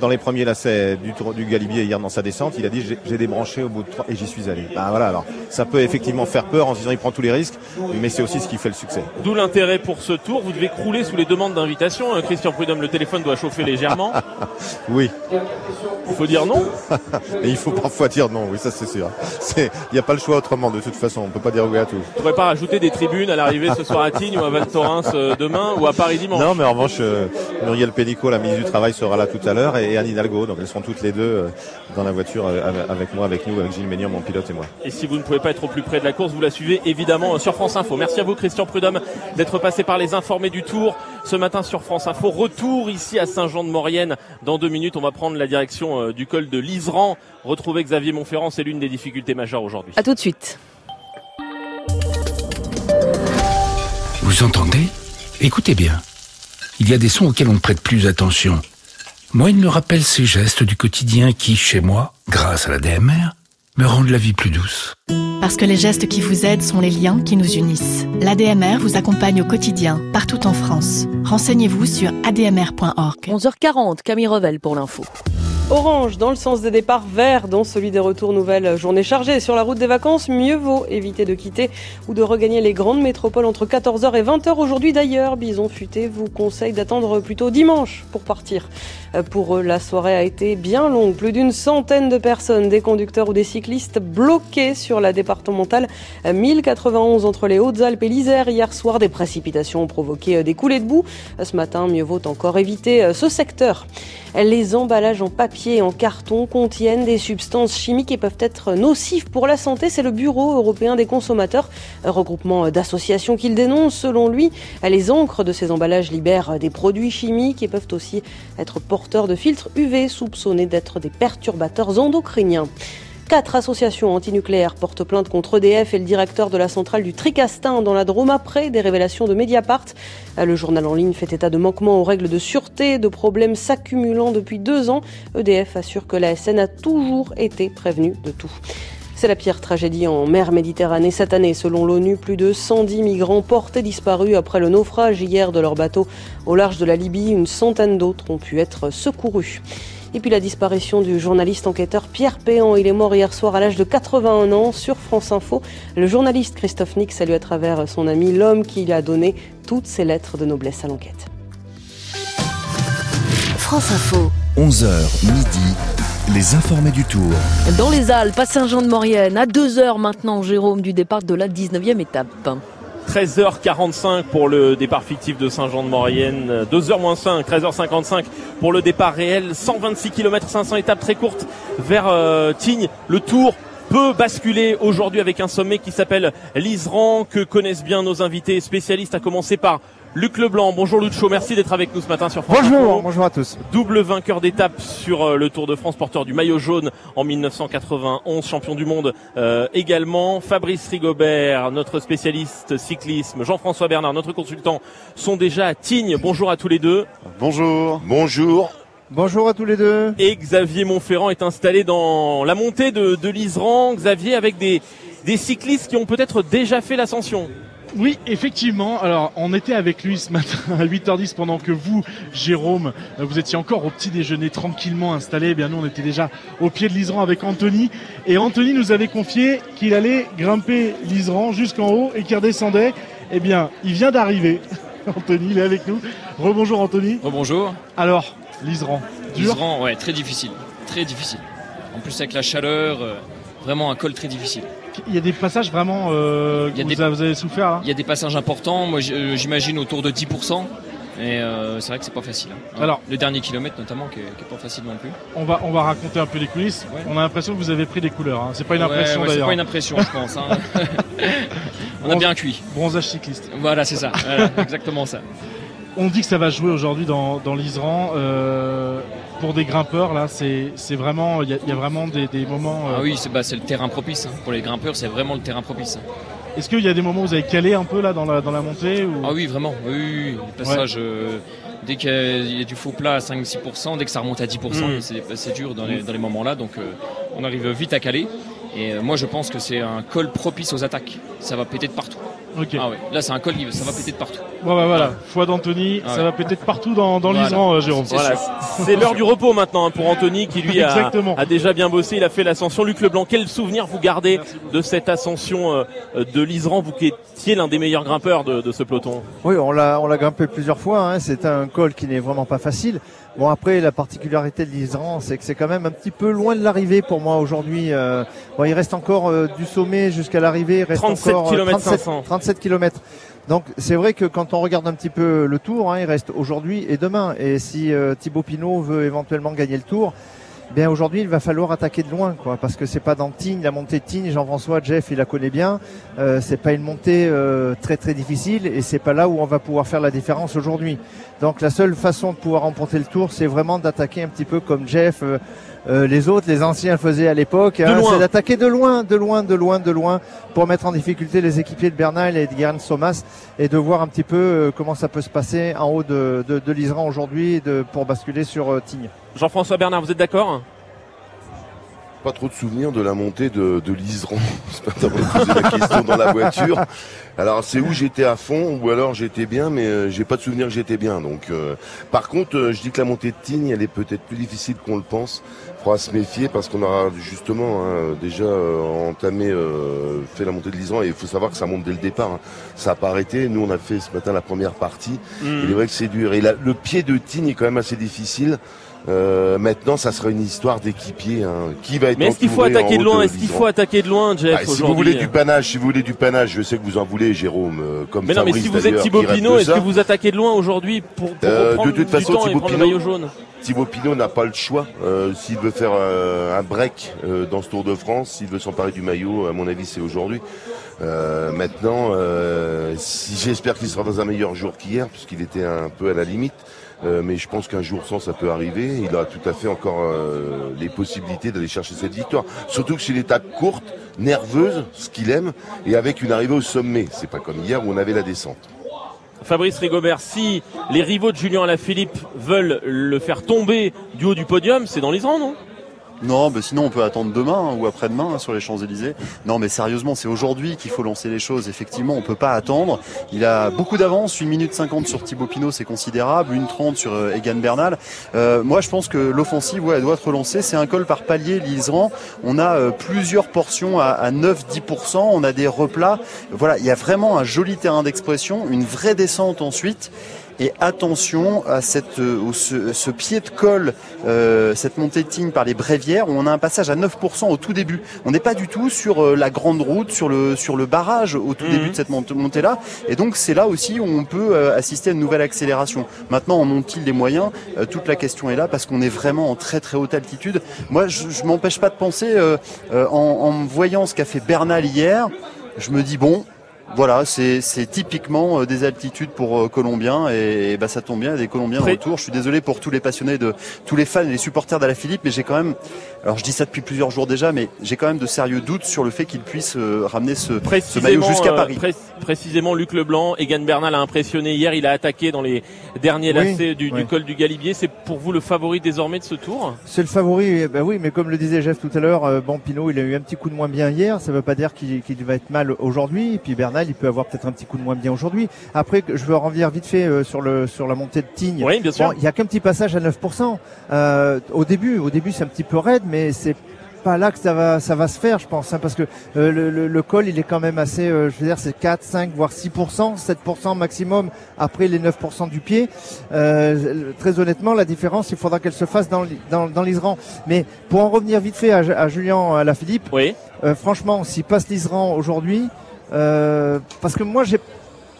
dans les premiers lacets du tour du Galibier hier dans sa descente, il a dit j'ai débranché au bout de trois et j'y suis allé. Ben voilà alors ça peut effectivement faire peur en se disant il prend tous les risques, mais c'est aussi ce qui fait le succès. D'où l'intérêt pour ce tour. Vous devez crouler sous les demandes d'invitation. Christian Prudhomme, le téléphone doit chauffer légèrement. oui. Il faut dire non. et il faut parfois dire non. Oui, ça c'est sûr. Il n'y a pas le choix autrement de toute façon. On peut pas dire oui à tout. Vous pourrez pas rajouter des tribunes à l'arrivée ce soir à Tignes ou à Val Thorens demain ou à Paris dimanche. Non, mais en revanche, euh, Muriel Pénicaud, la ministre du Travail, sera là tout à l'heure et Anne Hidalgo. Donc elles seront toutes les deux euh, dans la voiture euh, avec moi, avec nous, avec Gilles Ménion, mon pilote et moi. Et si vous ne pouvez pas être au plus près de la course, vous la suivez évidemment sur France Info. Merci à vous Christian Prudhomme d'être passé par les informés du Tour ce matin sur France Info. Retour ici à Saint-Jean-de-Maurienne. Dans deux minutes, on va prendre la direction du col de l'Iseran. Retrouver Xavier Montferrand, c'est l'une des difficultés majeures aujourd'hui. À tout de suite. Vous entendez? Écoutez bien. Il y a des sons auxquels on ne prête plus attention. Moi, il me rappelle ces gestes du quotidien qui, chez moi, grâce à la DMR, me rendent la vie plus douce. Parce que les gestes qui vous aident sont les liens qui nous unissent. L'ADMR vous accompagne au quotidien, partout en France. Renseignez-vous sur admr.org. 11h40, Camille Revel pour l'info. Orange dans le sens des départs, vert dans celui des retours. Nouvelle journée chargée sur la route des vacances. Mieux vaut éviter de quitter ou de regagner les grandes métropoles entre 14h et 20h aujourd'hui. D'ailleurs, Bison Futé vous conseille d'attendre plutôt dimanche pour partir. Pour eux, la soirée a été bien longue. Plus d'une centaine de personnes, des conducteurs ou des cyclistes bloqués sur la départementale 1091 entre les Hautes-Alpes et l'Isère. Hier soir, des précipitations ont provoqué des coulées de boue. Ce matin, mieux vaut encore éviter ce secteur. Les emballages en papier et en carton contiennent des substances chimiques et peuvent être nocifs pour la santé. C'est le Bureau européen des consommateurs, regroupement d'associations qu'il dénonce. Selon lui, les encres de ces emballages libèrent des produits chimiques et peuvent aussi être porteurs de filtres UV soupçonnés d'être des perturbateurs endocriniens. Quatre associations antinucléaires portent plainte contre EDF et le directeur de la centrale du Tricastin dans la Drôme après des révélations de Mediapart. Le journal en ligne fait état de manquements aux règles de sûreté, de problèmes s'accumulant depuis deux ans. EDF assure que la SN a toujours été prévenue de tout. C'est la pire tragédie en mer Méditerranée cette année. Selon l'ONU, plus de 110 migrants portés disparus après le naufrage hier de leur bateau au large de la Libye. Une centaine d'autres ont pu être secourus. Et puis la disparition du journaliste enquêteur Pierre Péan. Il est mort hier soir à l'âge de 81 ans sur France Info. Le journaliste Christophe Nick salue à travers son ami l'homme qui lui a donné toutes ses lettres de noblesse à l'enquête. France Info. 11h midi. Les informés du Tour. Dans les Alpes, à Saint-Jean-de-Maurienne, à 2h maintenant, Jérôme, du départ de la 19e étape. 13h45 pour le départ fictif de Saint-Jean-de-Maurienne, 2h moins 5, 13h55 pour le départ réel, 126 km 500 étapes très courtes vers euh, Tignes. Le tour peut basculer aujourd'hui avec un sommet qui s'appelle l'Isran, que connaissent bien nos invités spécialistes, à commencer par Luc Leblanc. Bonjour Lucho, merci d'être avec nous ce matin sur France Bonjour, Info. bonjour à tous. Double vainqueur d'étape sur euh, le Tour de France, porteur du maillot jaune en 1991, champion du monde euh, également. Fabrice Rigobert, notre spécialiste cyclisme, Jean-François Bernard, notre consultant, sont déjà à Tignes. Bonjour à tous les deux. Bonjour. Bonjour. Bonjour à tous les deux. Et Xavier Montferrand est installé dans la montée de, de l'Isran. Xavier avec des, des cyclistes qui ont peut-être déjà fait l'ascension. Oui, effectivement. Alors, on était avec lui ce matin à 8h10 pendant que vous, Jérôme, vous étiez encore au petit déjeuner tranquillement installé. Eh bien, nous, on était déjà au pied de l'Isran avec Anthony. Et Anthony nous avait confié qu'il allait grimper l'Isran jusqu'en haut et qu'il redescendait. Eh bien, il vient d'arriver. Anthony, il est avec nous. Rebonjour Anthony. Rebonjour. Alors, l'Isran, dur L'Isran, ouais, très difficile. Très difficile. En plus, avec la chaleur, euh, vraiment un col très difficile. Il y a des passages vraiment euh, que a vous, des- a- vous avez souffert là Il y a des passages importants, moi euh, j'imagine autour de 10%. Et euh, c'est vrai que c'est pas facile. hein. Alors- le dernier kilomètre notamment, qui est, qui est pas facile non plus. on va, on va raconter un peu les coulisses. On a l'impression que vous avez pris des couleurs. hein. C'est pas une impression ouais, c'est pas une impression, je pense. hein. on a bien cuit. Bronzage cycliste. Voilà, c'est ça. Voilà, exactement ça. On dit que ça va jouer aujourd'hui dans, dans l'Isran. euh, pour des grimpeurs, là, c'est vraiment, il y, a- il y a vraiment des, des moments. euh, Ah oui, c'est bah, c'est le terrain propice. hein. Pour les grimpeurs, c'est vraiment le terrain propice. hein. Est-ce qu'il y a des moments où vous avez calé un peu là dans la, dans la montée ou... Ah oui, vraiment. Oui, oui, oui. Les passages, euh, dès qu'il y a- il y a du faux plat à 5-6%, dès que ça remonte à 10%, Mm. c'est dur dans les, dans les moments-là. Donc euh, on arrive vite à caler. Et euh, moi, je pense que c'est un col propice aux attaques. Ça va péter de partout. Ok. Ah ouais. Là, c'est un col qui ça va péter de partout. Bon bah voilà, foi d'Anthony, Ah ça ouais. va peut-être partout dans, dans Voilà. l'Isran, euh, Jérôme. Voilà, c'est l'heure du repos maintenant hein, pour Anthony qui lui a, a déjà bien bossé. Il a fait l'ascension. Luc Leblanc, quel souvenir vous gardez de cette ascension euh, de l'Isran, vous qui étiez l'un des meilleurs grimpeurs de, de ce peloton Oui, on l'a, on l'a grimpé plusieurs fois. Hein. C'est un col qui n'est vraiment pas facile. Bon, après, la particularité de l'Isran, c'est que c'est quand même un petit peu loin de l'arrivée pour moi aujourd'hui. Euh, bon, il reste encore euh, du sommet jusqu'à l'arrivée. Il reste 37 encore kilomètres 37, 500. 37 kilomètres. Donc, c'est vrai que quand on regarde un petit peu le tour, hein, il reste aujourd'hui et demain. Et si euh, Thibaut Pinot veut éventuellement gagner le tour, Bien aujourd'hui, il va falloir attaquer de loin, quoi, parce que c'est pas dans Tignes, la montée de. Jean-François, Jeff, il la connaît bien. Euh, c'est pas une montée euh, très très difficile, et c'est pas là où on va pouvoir faire la différence aujourd'hui. Donc la seule façon de pouvoir remporter le tour, c'est vraiment d'attaquer un petit peu comme Jeff, euh, les autres, les anciens le faisaient à l'époque. hein. c'est d'attaquer de loin, de loin, de loin, de loin, pour mettre en difficulté les équipiers de Bernal et de Guerin Somas, et de voir un petit peu euh, comment ça peut se passer en haut de, de, de l'Isran aujourd'hui, et de- pour basculer sur euh, Tignes. Jean-François Bernard, vous êtes d'accord? Pas trop de souvenirs de la montée de, de l'Isran. Ce matin, on m'a posé la question dans la voiture. Alors, c'est où j'étais à fond ou alors j'étais bien, mais euh, j'ai pas de souvenir que j'étais bien. Donc, euh, par contre, euh, je dis que la montée de Tignes, elle est peut-être plus difficile qu'on le pense. Faudra se méfier parce qu'on aura justement hein, déjà euh, entamé, euh, fait la montée de l'Isran et il faut savoir que ça monte dès le départ. hein. Ça n'a pas arrêté. Nous, on a fait ce matin la première partie. Mhm. Il est vrai que c'est dur. Et la- le pied de Tignes est quand même assez difficile. Euh, maintenant, ça sera une histoire d'équipier. Hein. Qui va être Mais est-ce qu'il faut attaquer de loin Est-ce qu'il faut attaquer de loin, Jeff Ah, si vous voulez du panache, si vous voulez du panache, je sais que vous en voulez, Jérôme. euh, Comme Mais non, mais Fabrice si vous êtes Thibaut Pinot, est-ce que vous attaquez de loin aujourd'hui pour, pour Euh, reprendre de toute du façon, temps et Thibaut le Pinot, maillot jaune Thibaut Pinot n'a pas le choix. Euh, s'il veut faire euh, un break euh, dans ce Tour de France, s'il veut s'emparer du maillot, à mon avis, c'est aujourd'hui. Euh, maintenant, euh, si j'espère qu'il sera dans un meilleur jour qu'hier, puisqu'il était un peu à la limite. Euh, mais je pense qu'un jour sans, ça peut arriver. Il a tout à fait encore euh, les possibilités d'aller chercher cette victoire. Surtout que c'est une étape courte, nerveuse, ce qu'il aime, et avec une arrivée au sommet. C'est pas comme hier où on avait la descente. Fabrice Rigobert, si les rivaux de Julien Alaphilippe veulent le faire tomber du haut du podium, c'est dans l'Isran, non? Non, mais sinon on peut attendre demain ou après-demain hein, sur les Champs-Élysées. Non, mais sérieusement, c'est aujourd'hui qu'il faut lancer les choses. Effectivement, on peut pas attendre. Il a beaucoup d'avance, 1 minute 50 sur Thibaut Pinot, c'est considérable, 1 30 sur euh, Egan Bernal. Euh, moi, je pense que l'offensive, ouais, elle doit être relancée. C'est un col par palier, l'Isran. On a euh, plusieurs portions à, à 9-10%. On a des replats. Voilà, il y a vraiment un joli terrain d'expression, une vraie descente ensuite. Et attention à cette, euh, ce, ce pied de col, euh, cette montée de Tignes par les Brévières, où on a un passage à 9% au tout début. On n'est pas du tout sur euh, la grande route, sur le, sur le barrage au tout Mhm. début de cette mont- montée-là. Et donc c'est là aussi où on peut assister à une nouvelle accélération. Maintenant, en ont-ils les moyens? Toute la question est là parce qu'on est vraiment en très très haute altitude. Moi, je, je m'empêche pas de penser, euh, euh, en, en voyant ce qu'a fait Bernal hier, je me dis bon. Voilà, c'est c'est typiquement euh, des altitudes pour euh, Colombiens et, et bah, ça tombe bien, il y a des Colombiens Pré- de retour. Je suis désolé pour tous les passionnés de tous les fans et les supporters d'Ala Philippe, mais j'ai quand même, alors je dis ça depuis plusieurs jours déjà, mais j'ai quand même de sérieux doutes sur le fait qu'ils puissent euh, ramener ce, ce maillot jusqu'à euh, Paris. pré- précisément, Luc Leblanc, Egan Bernal a impressionné hier. Il a attaqué dans les derniers Oui, lacets du, col du Galibier. C'est pour vous le favori désormais de ce tour? C'est le favori, eh ben oui, mais comme le disait Jeff tout à l'heure, euh, Pinot, il a eu un petit coup de moins bien hier, ça veut pas dire qu'il qu'il va être mal aujourd'hui, et puis Bernal, il peut avoir peut-être un petit coup de moins bien aujourd'hui. Après, je veux revenir vite fait euh, sur le sur la montée de Tignes. Oui, bien sûr. Bon, il y a qu'un petit passage à 9%. Euh, au début, au début, c'est un petit peu raide, mais c'est pas là que ça va ça va se faire je pense hein, parce que euh, le, le- le col il est quand même assez euh, je veux dire c'est 4 5 voire 6% 7% maximum après les 9% du pied euh, très honnêtement la différence il faudra qu'elle se fasse dans dans, dans l'Isran mais pour en revenir vite fait à, à Julien à la Philippe oui. franchement s'il passe l'Isran aujourd'hui parce que moi j'ai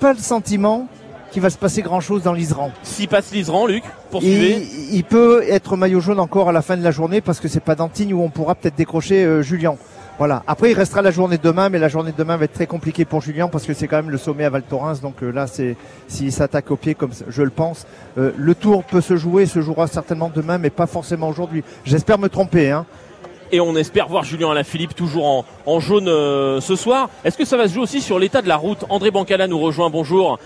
pas le sentiment qu'il va se passer grand chose dans l'Isran S'il passe l'Isran, Luc, poursuivez. il, il peut être maillot jaune encore à la fin de la journée parce que c'est pas d'Antigne où on pourra peut-être décrocher euh, Julien. Voilà. Après, il restera la journée de demain, mais la journée de demain va être très compliquée pour Julien parce que c'est quand même le sommet à Val Thorens. Donc euh, là, c'est s'il s'attaque au pied comme je le pense, euh, le tour peut se jouer, se jouera certainement demain, mais pas forcément aujourd'hui. J'espère me tromper. Hein. Et on espère voir Julien Alaphilippe toujours en, jaune euh, ce soir. Est-ce que ça va se jouer aussi sur l'état de la route? André Bancala nous rejoint. Bonjour.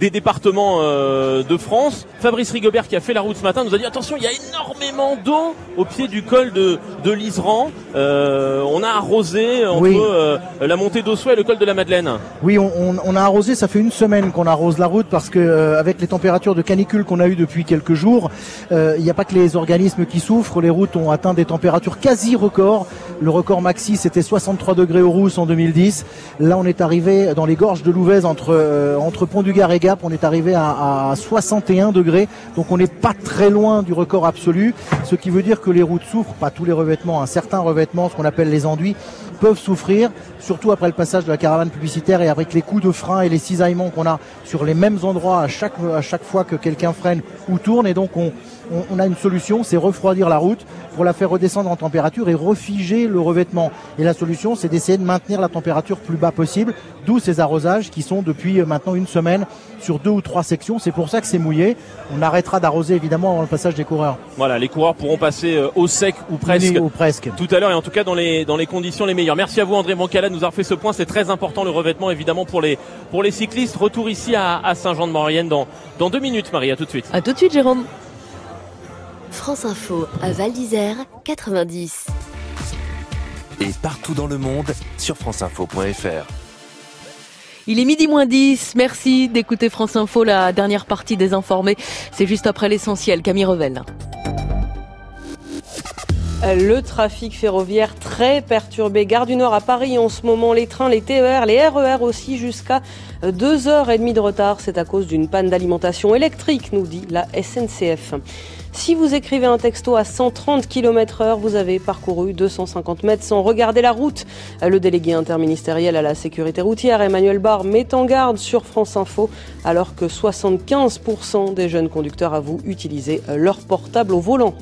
Des départements euh, de France. Fabrice Rigobert qui a fait la route ce matin nous a dit attention, il y a énormément d'eau au pied du col de, de l'Isran. Euh, on a arrosé entre Oui. euh, la montée d'Ossois et le col de la Madeleine. Oui, on, on- on a arrosé, ça fait une semaine qu'on arrose la route parce que euh, avec les températures de canicule qu'on a eues depuis quelques jours, euh, il n'y a pas que les organismes qui souffrent, les routes ont atteint des températures quasi records. Le record maxi c'était 63 degrés au Rousse en 2010. Là on est arrivé dans les gorges de Louvèze entre, euh, entre Pont du Gard et On est arrivé à, à 61 degrés, donc on n'est pas très loin du record absolu, ce qui veut dire que les routes souffrent, pas tous les revêtements, un certain revêtement, ce qu'on appelle les enduits, peuvent souffrir, surtout après le passage de la caravane publicitaire et avec les coups de frein et les cisaillements qu'on a sur les mêmes endroits à chaque, à chaque fois que quelqu'un freine ou tourne. Et donc on, on, on a une solution, c'est refroidir la route pour la faire redescendre en température et refiger le revêtement. Et la solution, c'est d'essayer de maintenir la température plus bas possible, d'où ces arrosages qui sont depuis euh, maintenant une semaine sur deux ou trois sections. C'est pour ça que c'est mouillé. On arrêtera d'arroser évidemment avant le passage des coureurs. Voilà, les coureurs pourront passer euh, au sec ou presque, Oui, ou presque. tout à l'heure et en tout cas dans les dans les conditions les meilleures. Merci à vous André Bancala de nous avoir fait ce point, c'est très important le revêtement évidemment pour les pour les cyclistes. Retour ici à, à Saint-Jean-de-Maurienne dans dans deux minutes Marie, à tout de suite. À tout de suite Jérôme. France Info à Val d'Isère 90. Et partout dans le monde sur franceinfo.fr. Il est midi moins 10. Merci d'écouter France Info, la dernière partie des informés. C'est juste après l'essentiel. Camille Revel. Le trafic ferroviaire très perturbé. Gare du Nord à Paris en ce moment, les trains, les TER, les RER aussi jusqu'à 2h30 de retard. C'est à cause d'une panne d'alimentation électrique, nous dit la SNCF. Si vous écrivez un texto à 130 km heure, vous avez parcouru 250 mètres sans regarder la route. Le délégué interministériel à la sécurité routière, Emmanuel Barr, met en garde sur France Info, alors que 75% des jeunes conducteurs avouent utiliser leur portable au volant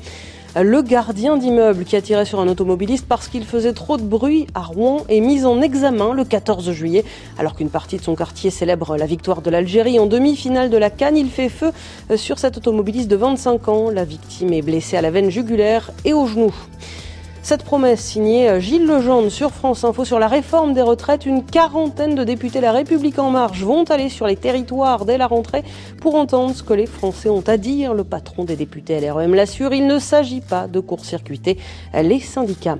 le gardien d'immeuble qui a tiré sur un automobiliste parce qu'il faisait trop de bruit à Rouen est mis en examen le 14 juillet. Alors qu'une partie de son quartier célèbre la victoire de l'Algérie en demi-finale de la Cannes, il fait feu sur cet automobiliste de 25 ans. La victime est blessée à la veine jugulaire et au genou. Cette promesse signée Gilles Legendre sur France Info sur la réforme des retraites, une quarantaine de députés La République En Marche vont aller sur les territoires dès la rentrée pour entendre ce que les Français ont à dire. Le patron des députés LREM l'assure, il ne s'agit pas de court-circuiter les syndicats.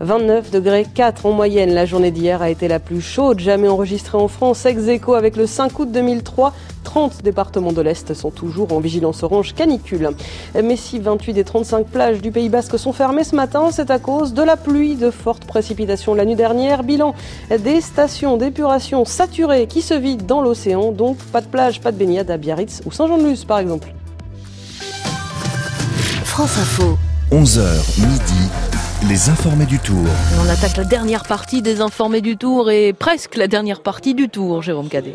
29 degrés 4 en moyenne. La journée d'hier a été la plus chaude jamais enregistrée en France, ex aequo avec le 5 août 2003. 30 départements de l'Est sont toujours en vigilance orange canicule. Mais si 28 des 35 plages du Pays Basque sont fermées ce matin, c'est à cause de la pluie, de fortes précipitations la nuit dernière. Bilan des stations d'épuration saturées qui se vident dans l'océan. Donc pas de plage, pas de baignade à Biarritz ou Saint-Jean-de-Luz par exemple. France Info. 11h midi. Les informés du Tour. On attaque la dernière partie des informés du Tour et presque la dernière partie du Tour, Jérôme Cadet.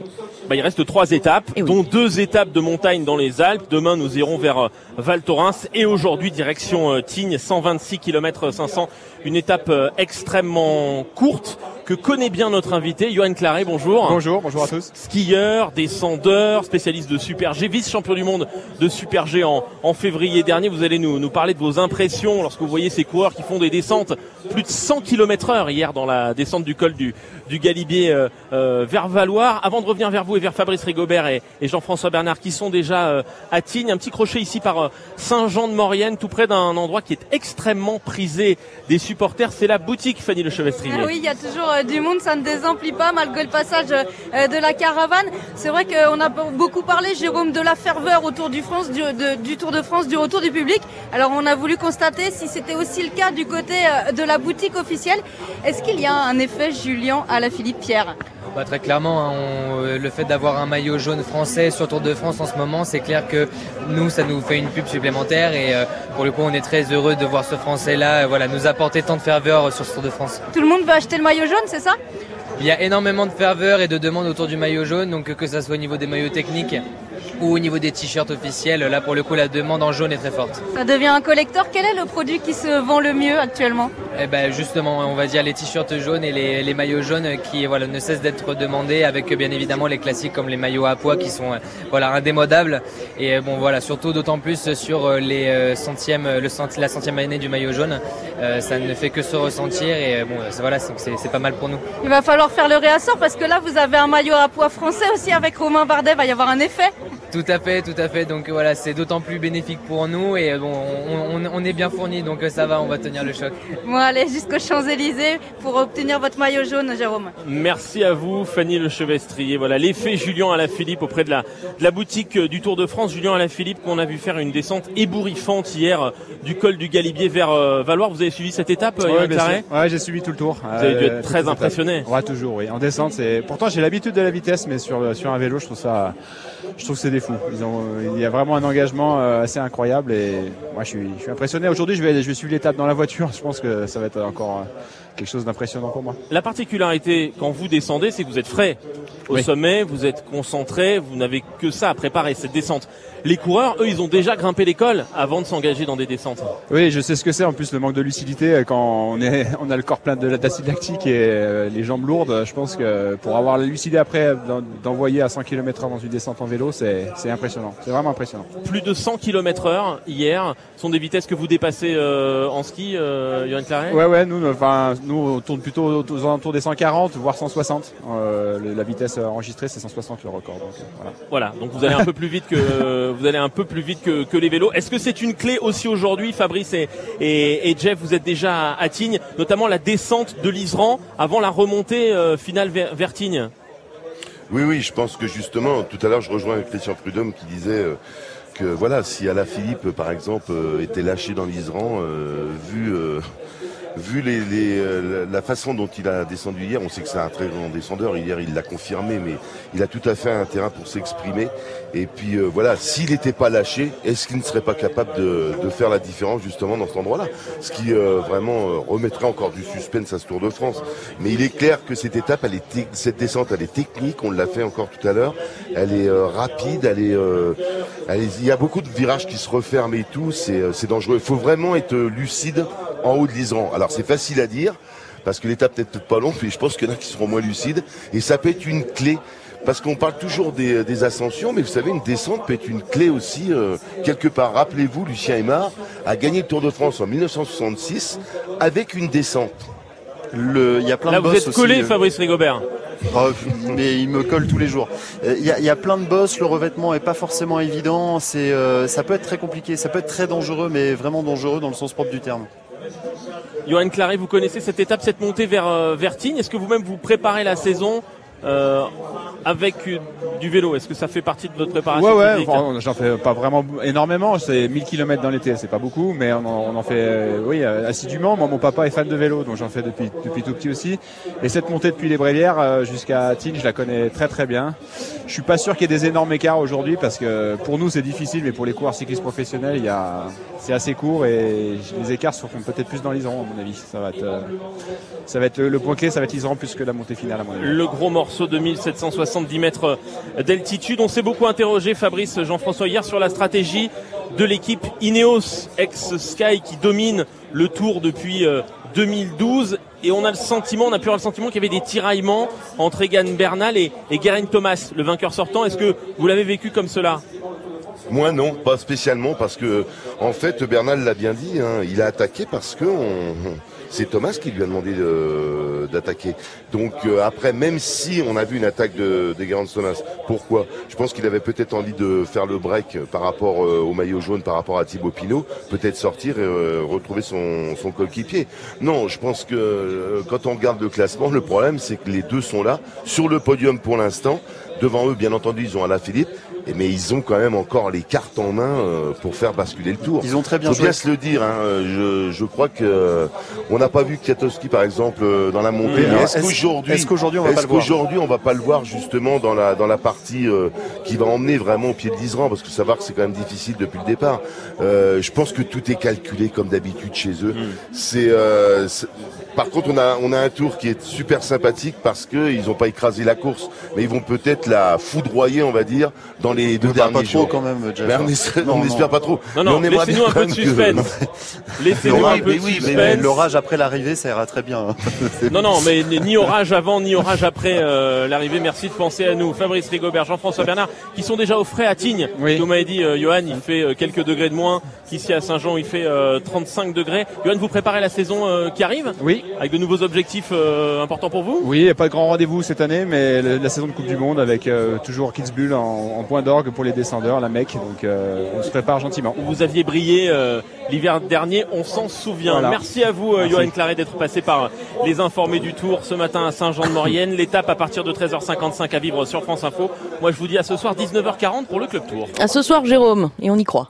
Bah, il reste trois étapes, dont deux étapes de montagne dans les Alpes. Demain, nous irons vers euh, Val Thorens et aujourd'hui direction euh, Tignes, 126 km 500, une étape euh, extrêmement courte que connaît bien notre invité, Johan Claret, bonjour. Bonjour, bonjour à tous. Skieur, descendeur, spécialiste de Super G, vice-champion du monde de Super G en, en février dernier. Vous allez nous, nous parler de vos impressions lorsque vous voyez ces coureurs qui font des descentes plus de 100 km heure hier dans la descente du col du, du Galibier euh, euh, vers Valoir. Avant de revenir vers vous vers Fabrice Rigobert et, Jean-François Bernard qui sont déjà euh, à Tignes, un petit crochet ici par Saint-Jean-de-Maurienne, tout près d'un endroit qui est extrêmement prisé des supporters. C'est la boutique Fanny Le Chevestrier. Ah oui, il y a toujours du monde, ça ne désemplit pas malgré le passage de la caravane. C'est vrai qu'on a beaucoup parlé, Jérôme, de la ferveur autour du, de, du Tour de France, du retour du public. Alors on a voulu constater si c'était aussi le cas du côté de la boutique officielle. Est-ce qu'il y a un effet Julien à la Philippe Pierre? Bah, très clairement, hein, on, le fait d'avoir un maillot jaune français sur Tour de France en ce moment, c'est clair que nous, ça nous fait une pub supplémentaire et euh, pour le coup, on est très heureux de voir ce français-là, euh, voilà, nous apporter tant de ferveur sur ce Tour de France. Tout le monde veut acheter le maillot jaune, c'est ça? Il y a énormément de ferveur et de demandes autour du maillot jaune, donc que ça soit au niveau des maillots techniques ou au niveau des t-shirts officiels, là pour le coup la demande en jaune est très forte. Ça devient un collector. Quel est le produit qui se vend le mieux actuellement? Eh ben justement, on va dire les t-shirts jaunes et les, les, maillots jaunes qui voilà ne cessent d'être demandés, avec bien évidemment les classiques comme les maillots à poids qui sont voilà indémodables. Et bon voilà surtout d'autant plus sur les centièmes, le centi, la centième année du maillot jaune, euh, ça ne fait que se ressentir et bon voilà c'est pas mal pour nous. Il va falloir faire le réassort parce que là vous avez un maillot à poids français aussi avec Romain Bardet, va y avoir un effet. Tout à fait, tout à fait. Donc voilà, c'est d'autant plus bénéfique pour nous et bon, on, on, on est bien fourni, donc ça va, on va tenir le choc. Allez jusqu'aux Champs-Élysées pour obtenir votre maillot jaune, Jérôme. Merci à vous, Fanny Le Chevestrier. Voilà, l'effet Julien Alaphilippe auprès de la, de la boutique du Tour de France. Julien Alaphilippe qu'on a vu faire une descente ébouriffante hier du col du Galibier vers euh, Valoir. Vous avez suivi cette étape, ouais, ouais j'ai suivi tout le tour. Vous avez dû être très impressionné. Ouais, toujours, oui. En descente, c'est. Pourtant, j'ai l'habitude de la vitesse, mais sur, sur un vélo, je trouve ça. Je trouve que c'est des fous. Ils ont, il y a vraiment un engagement assez incroyable et moi je suis, je suis impressionné. Aujourd'hui, je vais, je vais suivre l'étape dans la voiture. Je pense que ça va être encore quelque chose d'impressionnant pour moi. La particularité quand vous descendez, c'est que vous êtes frais au Oui. sommet, vous êtes concentré, vous n'avez que ça à préparer cette descente. Les coureurs, eux, ils ont déjà grimpé l'école avant de s'engager dans des descentes. Oui, je sais ce que c'est. En plus, le manque de lucidité euh, quand on est, on a le corps plein de d'acide lactique et euh, les jambes lourdes. Je pense que pour avoir la lucidité après d'en- d'envoyer à 100 km/h dans une descente en vélo, c'est c'est impressionnant. C'est vraiment impressionnant. Plus de 100 km heure hier sont des vitesses que vous dépassez euh, en ski, euh, Johan Claret? Ouais, ouais. Nous, enfin, nous, on tourne plutôt aux alentours des 140, voire 160. Euh, le- la vitesse enregistrée, c'est 160 le record. Donc, euh, voilà. Voilà, donc vous allez un peu plus vite que vous allez un peu plus vite que, que les vélos. Est-ce que c'est une clé aussi aujourd'hui, Fabrice et, et, et Jeff, vous êtes déjà à, à Tignes, notamment la descente de l'Isran avant la remontée euh, finale vers, vers Tignes Oui, oui, je pense que justement, tout à l'heure, je rejoins Christian Prudhomme qui disait euh, que voilà, si Ala Philippe, par exemple, euh, était lâché dans l'Isran, euh, vu euh, vu euh, la façon dont il a descendu hier, on sait que c'est un très grand descendeur. Hier, il l'a confirmé, mais il a tout à fait un terrain pour s'exprimer. Et puis euh, voilà, s'il n'était pas lâché, est-ce qu'il ne serait pas capable de, de faire la différence justement dans cet endroit-là? Ce qui euh, vraiment euh, remettrait encore du suspense à ce Tour de France. Mais il est clair que cette étape, elle est cette descente, elle est technique. On l'a fait encore tout à l'heure. Elle est euh, rapide. Elle est, euh, elle est- il y a beaucoup de virages qui se referment et tout. C'est, dangereux. Il faut vraiment être lucide en haut de l'Isran. Alors c'est facile à dire parce que l'étape peut-être pas longue, mais je pense qu'il y en a qui seront moins lucides. Et ça peut être une clé. Parce qu'on parle toujours des, des ascensions, mais vous savez, une descente peut être une clé aussi, euh, quelque part. Rappelez-vous, Lucien Aymar a gagné le Tour de France en 1966 avec une descente. Le, il y a plein Là, de vous boss êtes collé, aussi, euh, Fabrice Rigobert. Oh, mais il me colle tous les jours. Euh, Il y, a, il y a plein de boss, le revêtement est pas forcément évident. C'est, euh, ça peut être très compliqué, ça peut être très dangereux, mais vraiment dangereux dans le sens propre du terme. Johan Claret, vous connaissez cette étape, cette montée vers, euh, vers Tignes. Est-ce que vous-même vous préparez la saison euh, avec du vélo Est-ce que ça fait partie de votre préparation Ouais, ouais, enfin, j'en fais pas vraiment énormément, c'est 1000 km dans l'été, c'est pas beaucoup, mais on en, on en fait euh, oui, euh, assidûment. Moi, mon papa est fan de vélo, donc j'en fais depuis, depuis tout petit aussi. Et cette montée depuis les Brélières jusqu'à Tignes, je la connais très très bien. Je suis pas sûr qu'il y ait des énormes écarts aujourd'hui parce que pour nous c'est difficile, mais pour les coureurs cyclistes professionnels, il y a, c'est assez court et les écarts se font peut-être plus dans l'Isran à mon avis. Ça va être, ça va être le point clé, ça va être l'Isran plus que la montée finale à mon avis. Le gros morceau de 1770 mètres d'altitude. On s'est beaucoup interrogé, Fabrice Jean-François, hier sur la stratégie de l'équipe Ineos ex-Sky qui domine le tour depuis euh, 2012. Et on a le sentiment, on a pu avoir le sentiment qu'il y avait des tiraillements entre Egan Bernal et, et Thomas, le vainqueur sortant. Est-ce que vous l'avez vécu comme cela? Moi non, pas spécialement parce que en fait Bernal l'a bien dit, hein, il a attaqué parce que on- c'est Thomas qui lui a demandé de- d'attaquer. Donc euh, après, même si on a vu une attaque de, de Geraint Thomas, pourquoi? Je pense qu'il avait peut-être envie de faire le break par rapport euh, au maillot jaune, par rapport à Thibaut Pinot, peut-être sortir et euh, retrouver son, son coéquipier. Non, je pense que quand on regarde le classement, le problème c'est que les deux sont là sur le podium pour l'instant. Devant eux, bien entendu, ils ont Alain Philippe. Mais ils ont quand même encore les cartes en main euh, pour faire basculer le tour. Ils ont très bien Faut joué. bien se le dire. Hein, je, je crois que euh, on n'a pas vu Kwiatkowski par exemple euh, dans la montée. Est-ce qu'aujourd'hui, est-ce qu'aujourd'hui, on va pas est-ce le voir qu'aujourd'hui, on va pas le voir justement dans la dans la partie euh, qui va emmener vraiment au pied de l'Isran parce que savoir que c'est quand même difficile depuis le départ. Euh, je pense que tout est calculé comme d'habitude chez eux. Hmm. C'est euh, c'est- par contre, on a, on a un tour qui est super sympathique parce que ils n'ont pas écrasé la course, mais ils vont peut-être la foudroyer, on va dire, dans les deux derniers pas trop quand même, Jeff. On espère, Non, on non. espère pas trop. Non, Mais non, laissez-nous un peu de suspense. Laissez-nous un L'orage- peu de mais oui, mais suspense. l'orage après l'arrivée, ça ira très bien. Non, non, mais ni orage avant, ni orage après euh, l'arrivée. Merci de penser à nous. Fabrice Rigobert, Jean-François Bernard, qui sont déjà au frais à Tignes. Oui. Vous m'avez dit, euh, Johan, il fait euh, quelques degrés de moins qu'ici à Saint-Jean, il fait euh, 35 degrés. Johan, vous préparez la saison euh, qui arrive? Oui. Avec de nouveaux objectifs euh, importants pour vous? Oui, il n'y a pas de grand rendez-vous cette année, mais le- la saison de Coupe du Monde avec euh, toujours Kitzbühel en, en point d'orgue pour les descendeurs, la Mecque. Donc euh, on se prépare gentiment. Vous aviez brillé euh, l'hiver dernier, on s'en souvient. Voilà. Merci à vous, euh, Merci. Johan Claret, d'être passé par les informés du Tour ce matin à Saint-Jean-de-Maurienne. L'étape à partir de 13h55 à vivre sur France Info. Moi, je vous dis à ce soir 19h40 pour le Club Tour. À ce soir, Jérôme, et on y croit.